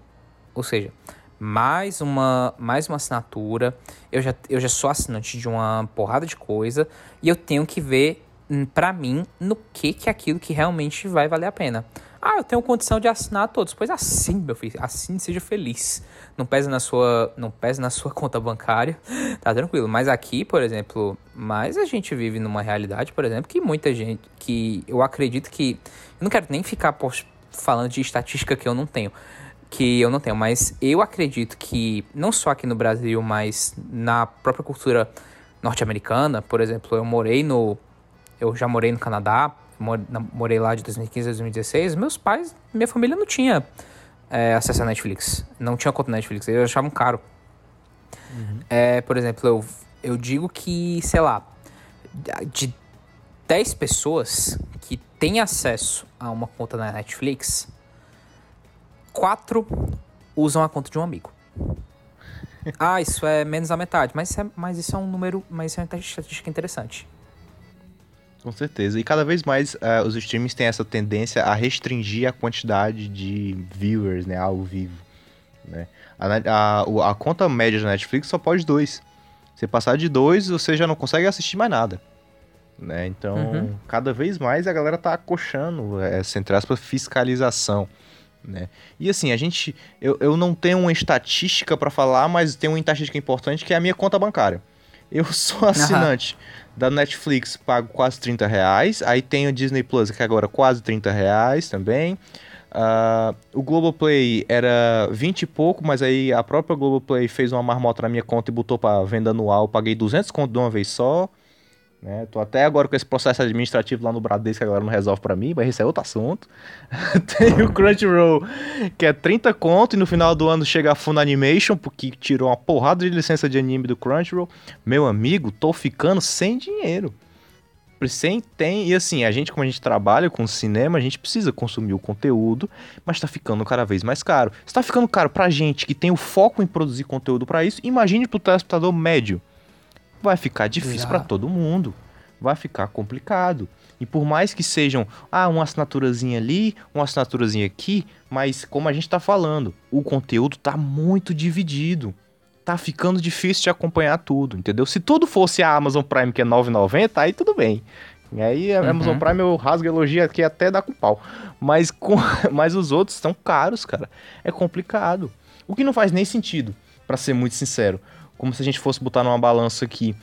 Ou seja, mais uma, mais uma assinatura. Eu já, eu já sou assinante de uma porrada de coisa e eu tenho que ver para mim no que que é aquilo que realmente vai valer a pena. Ah, eu tenho condição de assinar todos. Pois assim, meu filho, assim seja feliz. Não pesa na sua, não pesa na sua conta bancária, tá tranquilo. Mas aqui, por exemplo, mas a gente vive numa realidade, por exemplo, que muita gente, que eu acredito que, eu não quero nem ficar falando de estatística que eu não tenho, que eu não tenho, mas eu acredito que não só aqui no Brasil, mas na própria cultura norte-americana, por exemplo, eu morei no, eu já morei no Canadá morei lá de 2015 a 2016, meus pais, minha família não tinha é, acesso à Netflix. Não tinha conta Netflix, eles achavam caro. Uhum. É, por exemplo, eu, eu digo que, sei lá, de 10 pessoas que têm acesso a uma conta na Netflix, 4 usam a conta de um amigo. ah, isso é menos a metade, mas, é, mas isso é um número, mas isso é uma estatística interessante. Com certeza. E cada vez mais uh, os streams têm essa tendência a restringir a quantidade de viewers, né, ao vivo. Né? A, a, a conta média da Netflix só pode dois. Se passar de dois, você já não consegue assistir mais nada. Né? Então, uhum. cada vez mais a galera tá acochando essa, entre aspas, fiscalização. Né? E assim, a gente. Eu, eu não tenho uma estatística para falar, mas tem uma estatística importante que é a minha conta bancária. Eu sou assinante uhum. Da Netflix, pago quase 30 reais. Aí tem o Disney Plus, que agora quase 30 reais também. Uh, o Globoplay era 20 e pouco, mas aí a própria Globoplay fez uma marmota na minha conta e botou para venda anual. Paguei 200 conto de uma vez só. Né? Tô até agora com esse processo administrativo lá no Bradesco que agora não resolve para mim, mas esse é outro assunto. Tem o Crunchyroll, que é 30 conto e no final do ano chega a Funimation, porque tirou uma porrada de licença de anime do Crunchyroll. Meu amigo, tô ficando sem dinheiro. tem, e assim, a gente, como a gente trabalha com cinema, a gente precisa consumir o conteúdo, mas tá ficando cada vez mais caro. Se tá ficando caro pra gente que tem o foco em produzir conteúdo para isso, imagine pro telespectador médio. Vai ficar difícil para todo mundo. Vai ficar complicado. E por mais que sejam, ah, uma assinaturazinha ali, uma assinaturazinha aqui, mas como a gente tá falando, o conteúdo tá muito dividido tá ficando difícil de acompanhar tudo, entendeu? Se tudo fosse a Amazon Prime, que é 9,90, aí tudo bem. E aí a uhum. Amazon Prime eu rasgo elogia aqui até dá com pau. Mas, com, mas os outros estão caros, cara. É complicado. O que não faz nem sentido, para ser muito sincero. Como se a gente fosse botar numa balança aqui,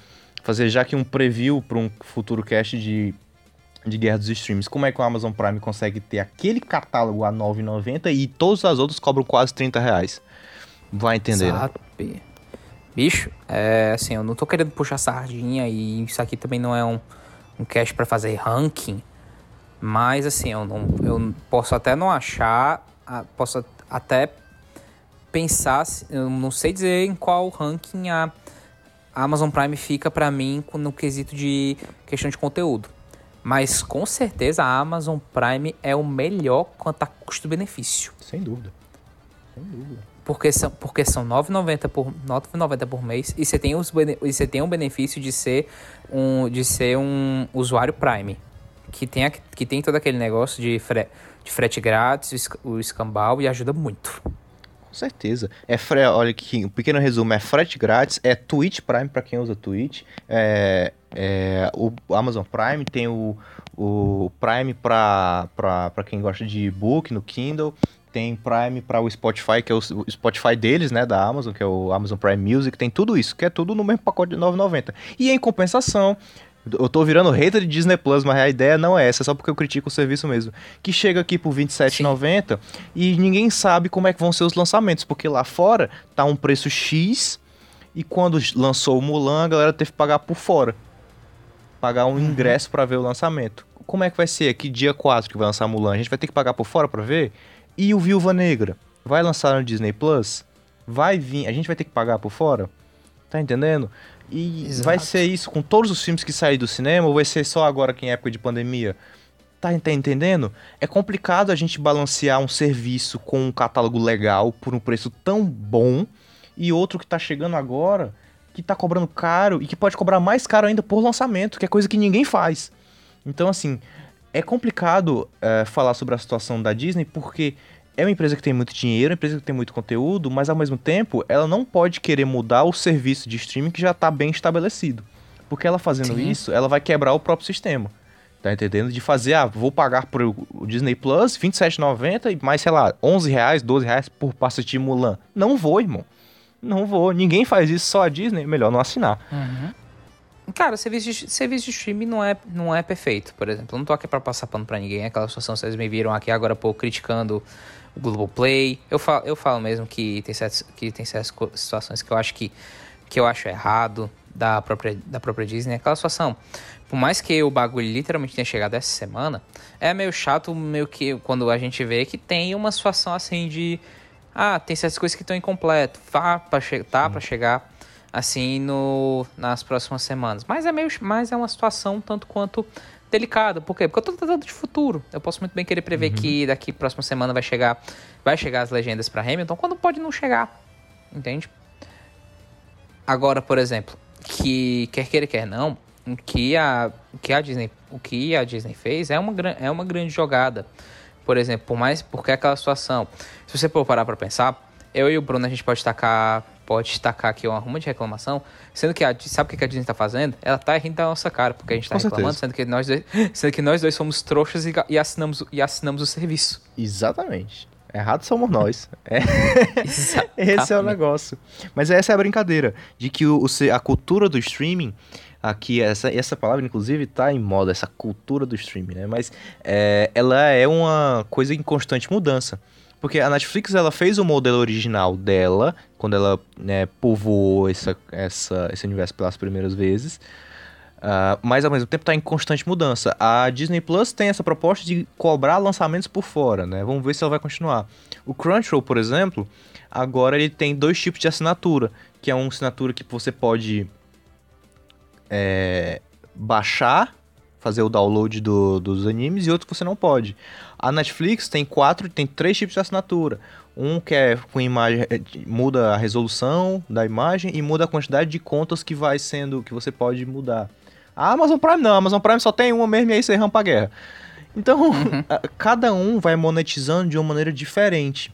fazer já que um preview para um futuro cast de, de Guerra dos Streams. Como é que o Amazon Prime consegue ter aquele catálogo a 9,90 e todas as outras cobram quase 30 reais? Vai entender. Exato. Né? Bicho, é assim, eu não tô querendo puxar sardinha e isso aqui também não é um, um cast para fazer ranking. Mas assim, eu não eu posso até não achar, posso até pensar, eu não sei dizer em qual ranking a Amazon Prime fica para mim no quesito de questão de conteúdo. Mas com certeza a Amazon Prime é o melhor quanto a custo-benefício. Sem dúvida. Sem dúvida porque são, porque são 9,90 por, 9,90 por mês e você tem, os, e você tem um benefício de ser um, de ser um usuário Prime. Que tem, a, que tem todo aquele negócio de, fre, de frete grátis, o escambau e ajuda muito. Com certeza. É fre, olha aqui, um pequeno resumo, é frete grátis, é Twitch Prime para quem usa Twitch, é, é, o Amazon Prime tem o, o Prime para quem gosta de e-book no Kindle, tem Prime para o Spotify, que é o Spotify deles, né, da Amazon, que é o Amazon Prime Music, tem tudo isso, que é tudo no mesmo pacote de 9,90. E em compensação, eu tô virando hater de Disney Plus, mas a ideia não é essa, é só porque eu critico o serviço mesmo. Que chega aqui por R$27,90 e ninguém sabe como é que vão ser os lançamentos, porque lá fora tá um preço X e quando lançou o Mulan, a galera teve que pagar por fora. Pagar um uhum. ingresso para ver o lançamento. Como é que vai ser aqui dia 4 que vai lançar Mulan? A gente vai ter que pagar por fora para ver? E o Viúva Negra? Vai lançar no Disney Plus? Vai vir. A gente vai ter que pagar por fora? Tá entendendo? E Exato. vai ser isso com todos os filmes que saírem do cinema ou vai ser só agora que em época de pandemia? Tá, tá entendendo? É complicado a gente balancear um serviço com um catálogo legal por um preço tão bom e outro que tá chegando agora que tá cobrando caro e que pode cobrar mais caro ainda por lançamento, que é coisa que ninguém faz. Então, assim, é complicado é, falar sobre a situação da Disney porque é uma empresa que tem muito dinheiro, é uma empresa que tem muito conteúdo, mas ao mesmo tempo ela não pode querer mudar o serviço de streaming que já está bem estabelecido. Porque ela fazendo Sim. isso, ela vai quebrar o próprio sistema. Tá entendendo? De fazer, ah, vou pagar pro Disney Plus R$27,90 e mais, sei lá, 11 reais, 12 reais por passe de Mulan. Não vou, irmão. Não vou. Ninguém faz isso, só a Disney. Melhor não assinar. Uhum. Cara, serviço de, serviço de streaming não é, não é perfeito, por exemplo. Eu não tô aqui pra passar pano pra ninguém. Aquela situação, vocês me viram aqui agora, pô, criticando o Globoplay. Eu falo, eu falo mesmo que tem, certas, que tem certas situações que eu acho que, que eu acho errado da própria, da própria Disney. Aquela situação, por mais que o bagulho literalmente tenha chegado essa semana, é meio chato, meio que quando a gente vê que tem uma situação assim de. Ah, tem certas coisas que estão incompletas, tá pra, che tá pra chegar assim no, nas próximas semanas. Mas é meio, mas é uma situação tanto quanto delicada. Por quê? Porque eu tô tratando de futuro. Eu posso muito bem querer prever uhum. que daqui próxima semana vai chegar, vai chegar as legendas para Hamilton, quando pode não chegar. Entende? Agora, por exemplo, que quer queira quer não, o que a, que a Disney, o que a Disney fez é uma, é uma grande jogada. Por exemplo, por mais porque é aquela situação. Se você for parar para pensar, eu e o Bruno a gente pode tacar pode destacar aqui uma ruma de reclamação, sendo que a, sabe o que a Disney está fazendo? Ela está rindo da nossa cara, porque a gente está reclamando, sendo que, nós dois, sendo que nós dois somos trouxas e, e, assinamos, e assinamos o serviço. Exatamente. Errado somos nós. É. Esse é o negócio. Mas essa é a brincadeira, de que o, a cultura do streaming aqui, essa, essa palavra, inclusive, tá em moda, essa cultura do streaming, né? Mas é, ela é uma coisa em constante mudança. Porque a Netflix ela fez o modelo original dela, quando ela né, povoou essa, essa, esse universo pelas primeiras vezes. Uh, mas ao mesmo tempo está em constante mudança. A Disney Plus tem essa proposta de cobrar lançamentos por fora, né? Vamos ver se ela vai continuar. O Crunchyroll, por exemplo, agora ele tem dois tipos de assinatura, que é uma assinatura que você pode é, baixar fazer o download do, dos animes e outros que você não pode. A Netflix tem quatro, tem três tipos de assinatura. Um que é com imagem, é, muda a resolução da imagem e muda a quantidade de contas que vai sendo, que você pode mudar. A Amazon Prime não, a Amazon Prime só tem uma mesmo e aí você rampa a guerra. Então, uhum. cada um vai monetizando de uma maneira diferente.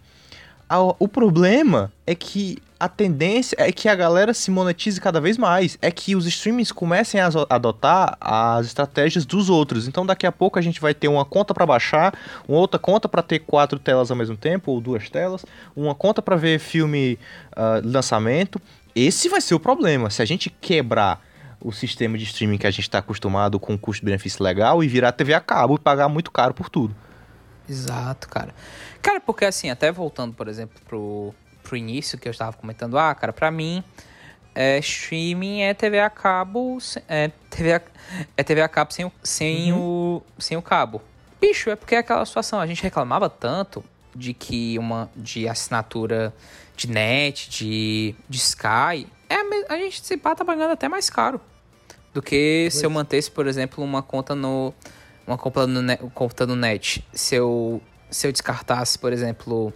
O problema é que a tendência é que a galera se monetize cada vez mais. É que os streamings comecem a adotar as estratégias dos outros. Então daqui a pouco a gente vai ter uma conta para baixar, uma outra conta para ter quatro telas ao mesmo tempo, ou duas telas, uma conta para ver filme uh, lançamento. Esse vai ser o problema. Se a gente quebrar o sistema de streaming que a gente está acostumado com custo-benefício legal e virar TV a cabo e pagar muito caro por tudo. Exato, cara. Cara, porque assim, até voltando, por exemplo, pro, pro início que eu estava comentando, ah, cara, pra mim, é, streaming é TV a cabo, é TV a, é TV a cabo sem, sem, uhum. o, sem o cabo. Bicho, é porque é aquela situação, a gente reclamava tanto de que uma de assinatura de net, de, de Sky, é a, gente se pá tá pagando até mais caro do que se eu mantesse, por exemplo, uma conta no uma conta no net, conta no net. Se eu se eu descartasse, por exemplo,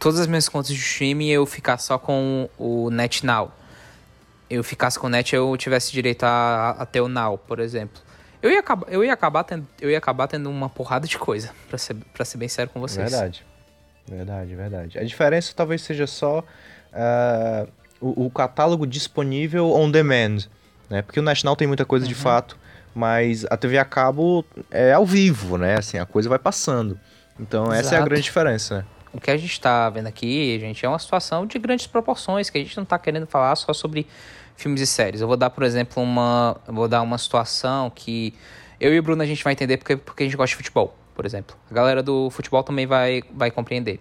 todas as minhas contas de streaming eu ficasse só com o NetNow. Eu ficasse com o Net eu tivesse direito a, a ter o Now, por exemplo. Eu ia acabar, eu ia acabar tendo, eu ia acabar tendo uma porrada de coisa, para ser, pra ser bem sério com vocês. Verdade. Verdade, verdade. A diferença talvez seja só uh, o, o, catálogo disponível on demand, né? Porque o National tem muita coisa uhum. de fato, mas a TV a cabo é ao vivo, né? Assim, a coisa vai passando. Então Exato. essa é a grande diferença, né? O que a gente está vendo aqui, gente, é uma situação de grandes proporções, que a gente não está querendo falar só sobre filmes e séries. Eu vou dar, por exemplo, uma. vou dar uma situação que eu e o Bruno a gente vai entender porque, porque a gente gosta de futebol, por exemplo. A galera do futebol também vai, vai compreender.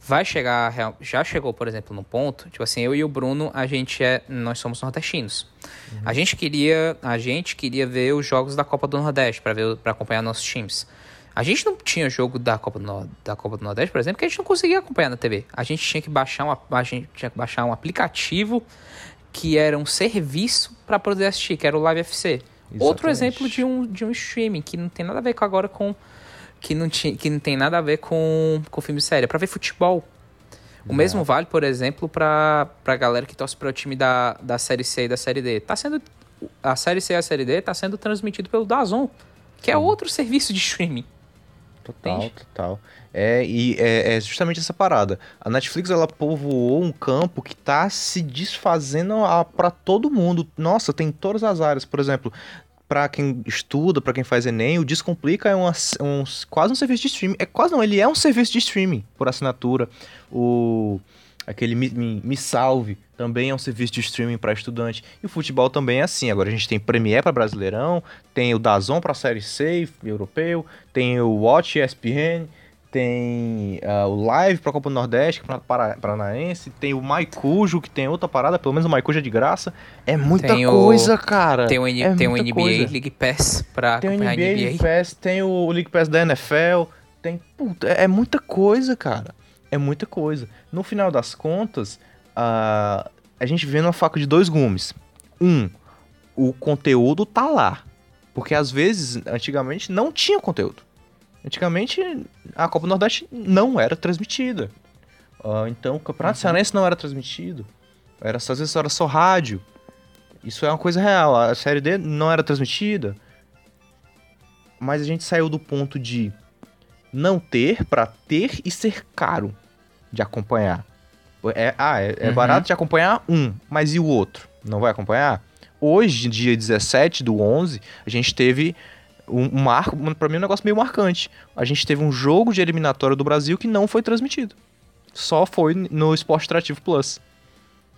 Vai chegar, já chegou, por exemplo, num ponto, tipo assim, eu e o Bruno, a gente é, nós somos nordestinos. Uhum. A gente queria, a gente queria ver os jogos da Copa do Nordeste para ver, para acompanhar nossos times. A gente não tinha jogo da Copa, do da Copa do Nordeste, por exemplo, que a gente não conseguia acompanhar na TV. A gente tinha que baixar, uma, a gente tinha que baixar um aplicativo que era um serviço para poder assistir, que era o Live FC. Exatamente. Outro exemplo de um, de um streaming que não tem nada a ver com agora com. Que não, tinha, que não tem nada a ver com, com filme sério. É pra ver futebol. O mesmo vale, por exemplo, pra, pra galera que torce para o time da, da Série C e da Série D. Tá sendo. A Série C e a Série D tá sendo transmitido pelo Dazon, que é outro serviço de streaming. Total, Entende? total. É, e é, é, justamente essa parada. A Netflix, ela povoou um campo que tá se desfazendo para todo mundo. Nossa, tem todas as áreas. Por exemplo, para quem estuda, para quem faz Enem, o Descomplica é uma, um, quase um serviço de streaming. É quase não, ele é um serviço de streaming por assinatura. O aquele Me, Me, Me Salve também é um serviço de streaming para estudante. E o futebol também é assim. Agora a gente tem Premiere para Brasileirão, tem o Dazon para Série C europeu, tem o Watch ESPN, tem uh, o Live para Copa do Nordeste, para Paranaense, tem o Maicujo, que tem outra parada, pelo menos o Maicujo é de graça. É muita tem coisa, o, cara. Tem o, é tem o NBA coisa. League Pass para tem o NBA, NBA. League Pass, tem o League Pass da NFL, tem, puta, é, é muita coisa, cara é muita coisa. No final das contas, a, a gente vê uma faca de dois gumes. Um, o conteúdo tá lá. Porque às vezes, antigamente, não tinha conteúdo. Antigamente, a Copa do Nordeste não era transmitida. Uh, então, o Campeonato uhum. Cearense não era transmitido. Era, às vezes era só rádio. Isso é uma coisa real. A Série D não era transmitida. Mas a gente saiu do ponto de não ter para ter e ser caro de acompanhar. É, ah, é, é uhum. barato de acompanhar um, mas e o outro? Não vai acompanhar? Hoje, dia 17 do 11, a gente teve um, um marco, para mim um negócio meio marcante. A gente teve um jogo de eliminatória do Brasil que não foi transmitido. Só foi no Esporte Atrativo Plus.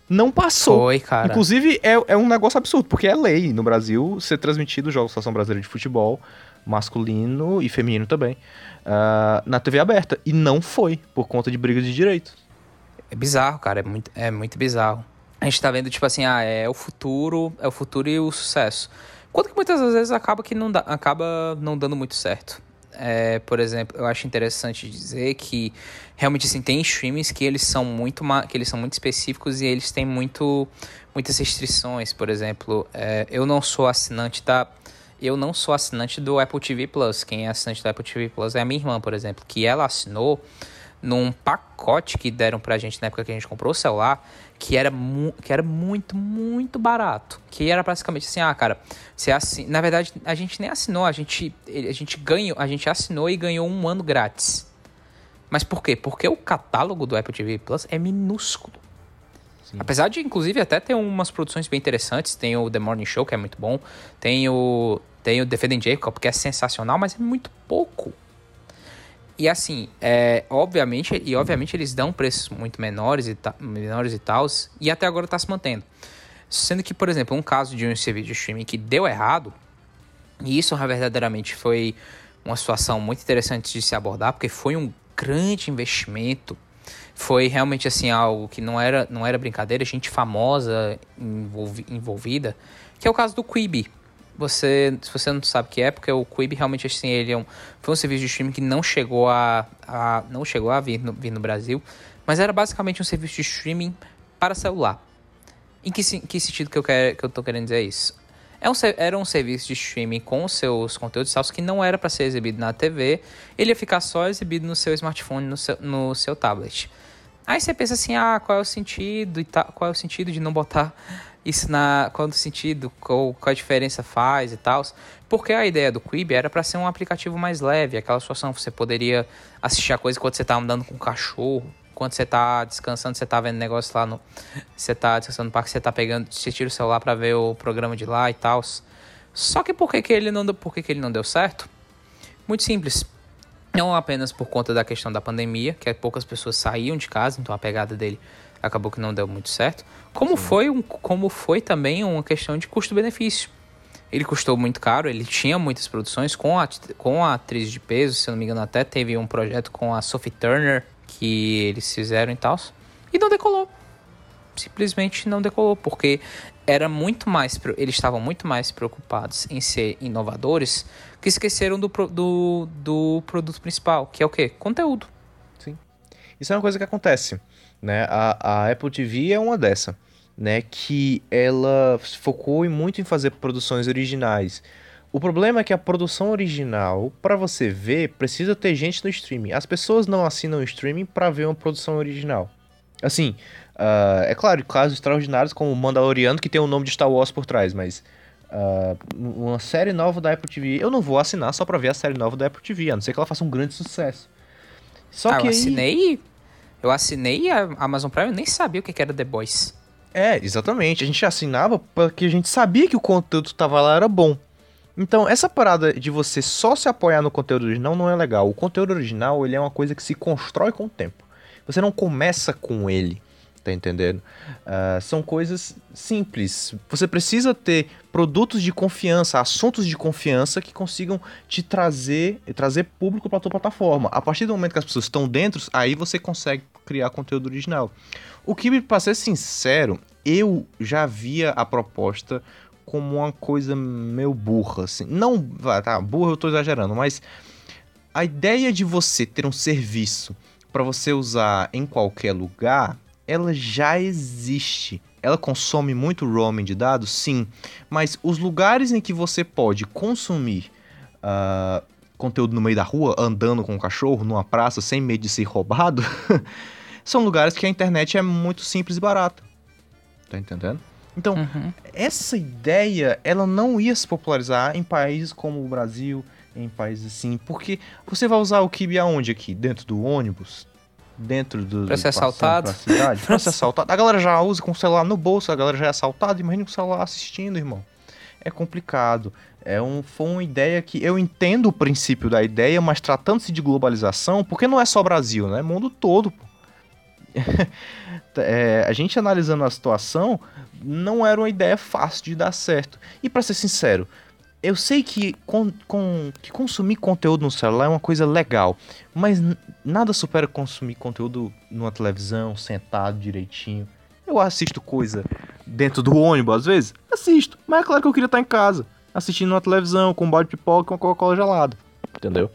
Não passou. Foi, cara. Inclusive, é, é um negócio absurdo, porque é lei no Brasil ser transmitido o jogo da Brasileira de Futebol, masculino e feminino também uh, na TV aberta. E não foi, por conta de brigas de direitos. É bizarro, cara. É muito, é muito bizarro. A gente tá vendo, tipo assim, ah, é o futuro, é o futuro e o sucesso. Quanto que muitas vezes acaba que não dá, acaba não dando muito certo. É, por exemplo, eu acho interessante dizer que realmente assim, tem streamings que eles são muito que eles são muito específicos e eles têm muito muitas restrições. Por exemplo, é, eu não sou assinante da eu não sou assinante do Apple TV Plus. Quem é assinante do Apple TV Plus é a minha irmã, por exemplo, que ela assinou num pacote que deram pra gente na época que a gente comprou o celular, que era, que era muito, muito barato. Que era basicamente assim, ah, cara, você assin... na verdade, a gente nem assinou, a gente, a gente ganhou, a gente assinou e ganhou um ano grátis. Mas por quê? Porque o catálogo do Apple TV Plus é minúsculo. Sim. Apesar de, inclusive, até ter umas produções bem interessantes. Tem o The Morning Show, que é muito bom. Tem o, tem o Defending Jacob, que é sensacional, mas é muito pouco. E assim, é, obviamente, e obviamente eles dão preços muito menores e, ta, menores e tal, e até agora está se mantendo. Sendo que, por exemplo, um caso de um serviço de streaming que deu errado, e isso verdadeiramente foi uma situação muito interessante de se abordar, porque foi um grande investimento, foi realmente assim algo que não era, não era brincadeira, gente famosa envolvi, envolvida, que é o caso do Quibi. Você, se você não sabe o que é, porque o Quibi realmente assim, ele é um, foi um serviço de streaming que não chegou a, a não chegou a vir no, vir no Brasil, mas era basicamente um serviço de streaming para celular. Em que, que sentido que eu, quero, que eu tô querendo dizer isso? É um, era um serviço de streaming com seus conteúdos salvos que não era para ser exibido na TV, ele ia ficar só exibido no seu smartphone, no seu, no seu tablet. Aí você pensa assim, ah, qual é o sentido e qual é o sentido de não botar isso na qual é o sentido, qual, qual a diferença faz e tal. Porque a ideia do Quibi era para ser um aplicativo mais leve, aquela situação você poderia assistir a coisa quando você tá andando com o cachorro, quando você tá descansando, você tá vendo negócio lá no você tá descansando no parque, você tá pegando, você tira o celular para ver o programa de lá e tal. Só que por que, que ele não por que, que ele não deu certo? Muito simples. Não apenas por conta da questão da pandemia, que poucas pessoas saíam de casa, então a pegada dele acabou que não deu muito certo. Como foi, um, como foi também uma questão de custo-benefício. Ele custou muito caro, ele tinha muitas produções com a, com a atriz de peso, se eu não me engano, até teve um projeto com a Sophie Turner que eles fizeram e tal. E não decolou. Simplesmente não decolou, porque era muito mais. Eles estavam muito mais preocupados em ser inovadores que esqueceram do, do, do produto principal, que é o quê? Conteúdo. Sim. Isso é uma coisa que acontece. Né? A, a Apple TV é uma dessa, né? Que ela focou muito em fazer produções originais. O problema é que a produção original, para você ver, precisa ter gente no streaming. As pessoas não assinam o streaming para ver uma produção original. Assim, uh, é claro, casos extraordinários como o Mandaloriano, que tem o nome de Star Wars por trás, mas uh, uma série nova da Apple TV, eu não vou assinar só pra ver a série nova da Apple TV, a não ser que ela faça um grande sucesso. Só ah, que eu assinei eu assinei a Amazon Prime e nem sabia o que era The Boys. É, exatamente. A gente assinava porque a gente sabia que o conteúdo que tava lá era bom. Então, essa parada de você só se apoiar no conteúdo original não é legal. O conteúdo original, ele é uma coisa que se constrói com o tempo. Você não começa com ele. Tá entendendo? Uh, são coisas simples. Você precisa ter produtos de confiança, assuntos de confiança que consigam te trazer, trazer público para tua plataforma. A partir do momento que as pessoas estão dentro, aí você consegue criar conteúdo original. O que, para ser sincero, eu já via a proposta como uma coisa meio burra, assim. Não, tá, burra eu tô exagerando, mas a ideia de você ter um serviço para você usar em qualquer lugar ela já existe. Ela consome muito roaming de dados, sim, mas os lugares em que você pode consumir uh, conteúdo no meio da rua, andando com um cachorro, numa praça, sem medo de ser roubado, são lugares que a internet é muito simples e barata. Tá entendendo? Então, uhum. essa ideia, ela não ia se popularizar em países como o Brasil, em países assim, porque você vai usar o Kibi aonde aqui? Dentro do ônibus? Dentro do. Pra ser assaltado. Pra, cidade, pra ser assaltado. A galera já usa com o celular no bolso, a galera já é assaltada. Imagina com o celular assistindo, irmão. É complicado. É um, foi uma ideia que eu entendo o princípio da ideia, mas tratando-se de globalização, porque não é só Brasil, né? É mundo todo, pô. é, a gente analisando a situação, não era uma ideia fácil de dar certo. E para ser sincero, eu sei que, com, com, que consumir conteúdo no celular é uma coisa legal, mas nada supera consumir conteúdo numa televisão, sentado direitinho. Eu assisto coisa dentro do ônibus às vezes? Assisto, mas é claro que eu queria estar em casa, assistindo numa televisão, com um balde de pipoca com uma Coca-Cola gelada. Entendeu?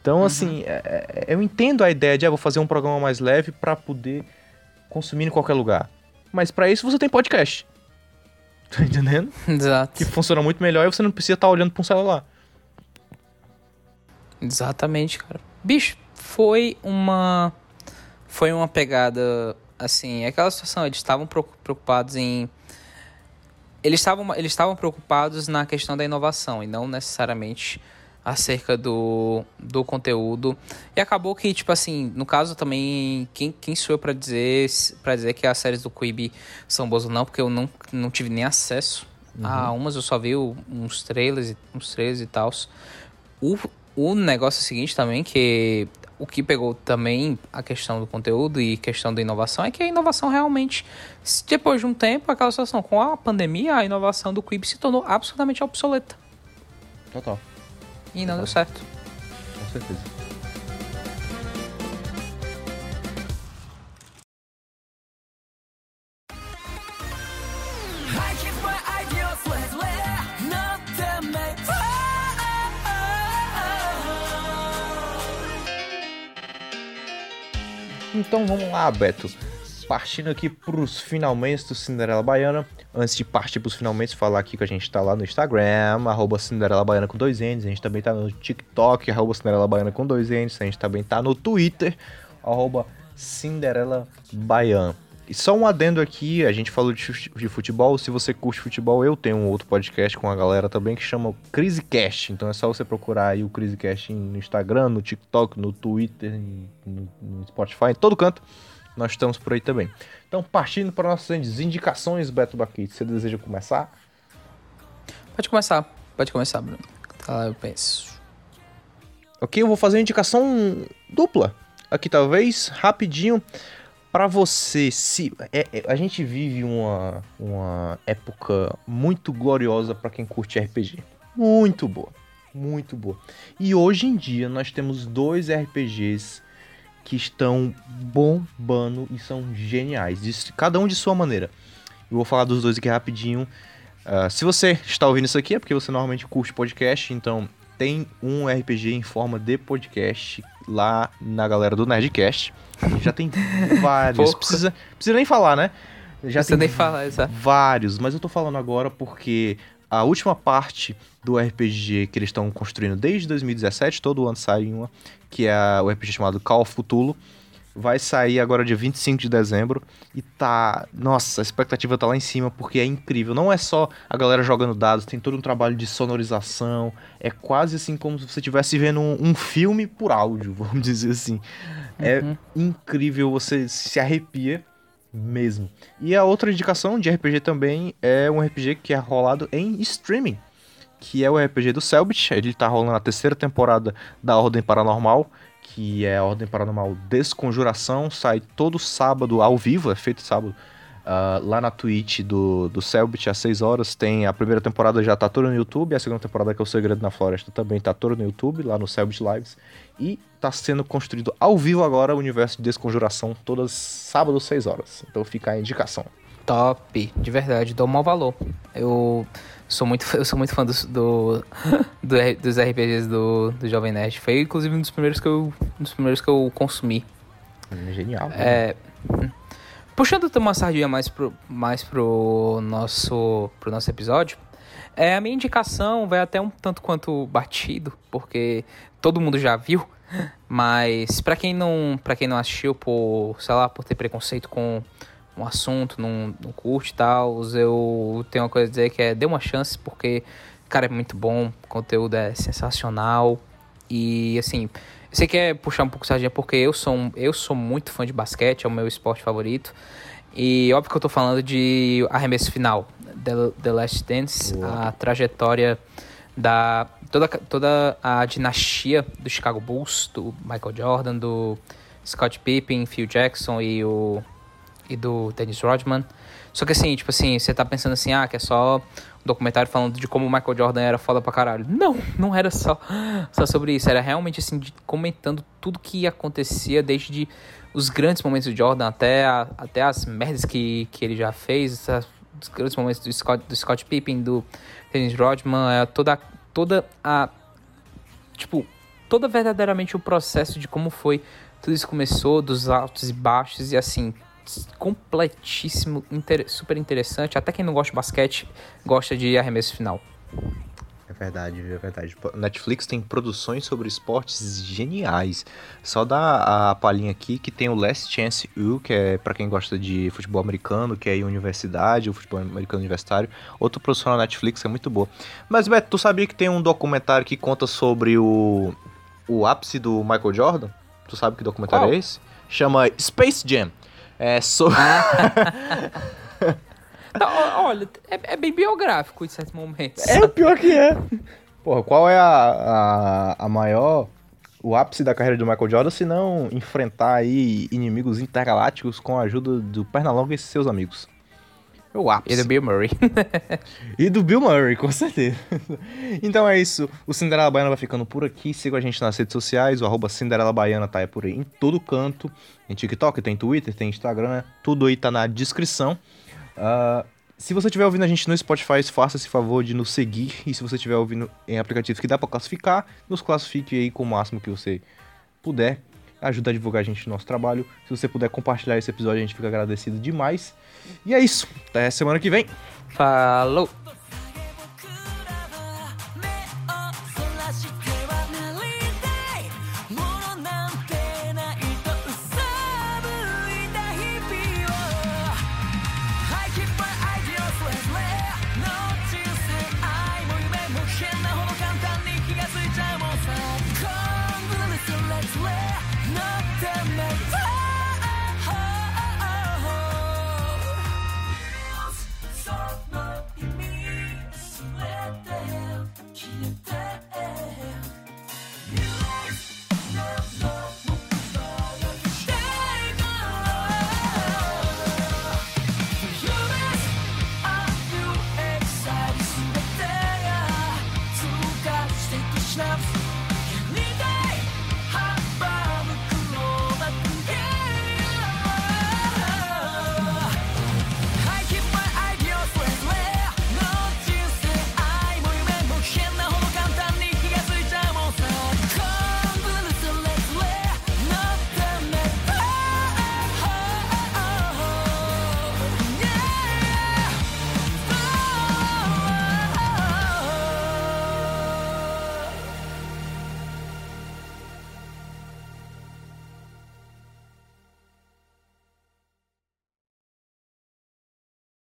Então, uhum. assim, é, é, eu entendo a ideia de, ah, vou fazer um programa mais leve para poder consumir em qualquer lugar. Mas para isso você tem podcast. Tá entendendo? Exato. Que funciona muito melhor e você não precisa estar olhando pra um celular. Exatamente, cara. Bicho, foi uma. Foi uma pegada. Assim, é aquela situação, eles estavam preocupados em. Eles estavam, eles estavam preocupados na questão da inovação e não necessariamente acerca do, do conteúdo. E acabou que, tipo assim, no caso também, quem, quem sou eu pra dizer, pra dizer que as séries do Quibi são boas ou não, porque eu não, não tive nem acesso uhum. a umas, eu só vi uns trailers, uns trailers e tal. O, o negócio é o seguinte também, que o que pegou também a questão do conteúdo e questão da inovação é que a inovação realmente, depois de um tempo, aquela situação com a pandemia, a inovação do Quibi se tornou absolutamente obsoleta. Total. E não deu certo. Com certeza. Então vamos lá, Beto partindo aqui pros finalmente do Cinderela Baiana. Antes de partir pros finalmente, falar aqui que a gente tá lá no Instagram, arroba Cinderela Baiana com dois N's. A gente também tá no TikTok, arroba Cinderela Baiana com dois N's. A gente também tá no Twitter, arroba Cinderela Baiana. E só um adendo aqui, a gente falou de futebol. Se você curte futebol, eu tenho um outro podcast com a galera também que chama CriseCast. Então é só você procurar aí o CriseCast no Instagram, no TikTok, no Twitter, no, no Spotify, em todo canto nós estamos por aí também. Então, partindo para nossas indicações, Beto Baquite, você deseja começar? Pode começar, pode começar, Bruno. Tá lá, eu penso. Ok, eu vou fazer uma indicação dupla. Aqui, talvez, rapidinho, para você. Se é, é, A gente vive uma, uma época muito gloriosa para quem curte RPG. Muito boa, muito boa. E hoje em dia nós temos dois RPGs que estão bombando e são geniais, de, cada um de sua maneira. Eu vou falar dos dois aqui rapidinho. Uh, se você está ouvindo isso aqui é porque você normalmente curte podcast, então tem um RPG em forma de podcast lá na galera do Nerdcast. Já tem vários. precisa, precisa nem falar, né? Já precisa nem falar, exato. Vários, mas eu tô falando agora porque a última parte do RPG que eles estão construindo desde 2017, todo ano sai uma, que é o RPG chamado Call of Cthulhu. Vai sair agora dia 25 de dezembro e tá. Nossa, a expectativa tá lá em cima porque é incrível. Não é só a galera jogando dados, tem todo um trabalho de sonorização. É quase assim como se você estivesse vendo um, um, filme por áudio, vamos dizer assim. É uhum. incrível, você se arrepia mesmo. E a outra indicação de RPG também é um RPG que é rolado em streaming, que é o RPG do Selbit. Ele tá rolando a terceira temporada da Ordem Paranormal, que é a Ordem Paranormal Desconjuração, sai todo sábado ao vivo, é feito sábado Uh, lá na Twitch do, do Selbit às 6 horas tem a primeira temporada já tá toda no YouTube, a segunda temporada que é o Segredo na Floresta também tá toda no YouTube, lá no Selbit Lives. E tá sendo construído ao vivo agora o universo de Desconjuração, todas sábados 6 horas. Então fica a indicação. Top, de verdade, dou mau valor. Eu sou muito, eu sou muito fã do, do, do dos RPGs do, do Jovem Nerd. Foi inclusive um dos primeiros que eu, um dos primeiros que eu consumi. Genial. É. Né? Puxando uma sardinha mais pro, mais pro, nosso, pro nosso episódio, é, a minha indicação vai até um tanto quanto batido, porque todo mundo já viu, mas para quem não para quem não assistiu por, sei lá, por ter preconceito com um assunto, não, não curte e tal, eu tenho uma coisa a dizer que é dê uma chance, porque, cara, é muito bom, o conteúdo é sensacional e, assim, você quer puxar um pouco sardinha porque eu sou, um, eu sou muito fã de basquete, é o meu esporte favorito. E óbvio que eu tô falando de arremesso final, The, The Last Dance, a trajetória da toda, toda a dinastia do Chicago Bulls, do Michael Jordan, do Scott Pippen, Phil Jackson e o e do Dennis Rodman. Só que assim, tipo assim, você tá pensando assim, ah, que é só um documentário falando de como o Michael Jordan era foda pra caralho. Não, não era só, só sobre isso. Era realmente assim, de, comentando tudo que acontecia desde os grandes momentos do Jordan até, a, até as merdas que, que ele já fez, os grandes momentos do Scott, do Scott Pippen, do Dennis Rodman, é, toda, toda a. Tipo, toda verdadeiramente o processo de como foi tudo isso começou, dos altos e baixos, e assim, completíssimo, inter, super interessante. Até quem não gosta de basquete gosta de arremesso final. É verdade, é verdade. Netflix tem produções sobre esportes geniais. Só dá a palhinha aqui que tem o Last Chance U, que é para quem gosta de futebol americano, que é em universidade, o futebol americano universitário. Outra produção na Netflix é muito boa. Mas, Beto, tu sabia que tem um documentário que conta sobre o, o ápice do Michael Jordan? Tu sabe que documentário Qual? é esse? Chama Space Jam. É sobre. Tá, olha, é, é, bem biográfico em certos momentos. É o pior que é. Porra, qual é a, a, a maior. O ápice da carreira do Michael Jordan se não enfrentar aí inimigos intergalácticos com a ajuda do Pernalonga e seus amigos? É o ápice. E do Bill Murray. e do Bill Murray, com certeza. então é isso. O Cinderela Baiana vai ficando por aqui. Siga a gente nas redes sociais. O arroba Cinderela Baiana tá aí por aí em todo canto. Tem TikTok, tem Twitter, tem Instagram. Tudo aí tá na descrição. Uh, se você estiver ouvindo a gente no Spotify, faça esse favor de nos seguir. E se você estiver ouvindo em aplicativos que dá para classificar, nos classifique aí com o máximo que você puder. Ajuda a divulgar a gente no nosso trabalho. Se você puder compartilhar esse episódio, a gente fica agradecido demais. E é isso. Até semana que vem. Falou!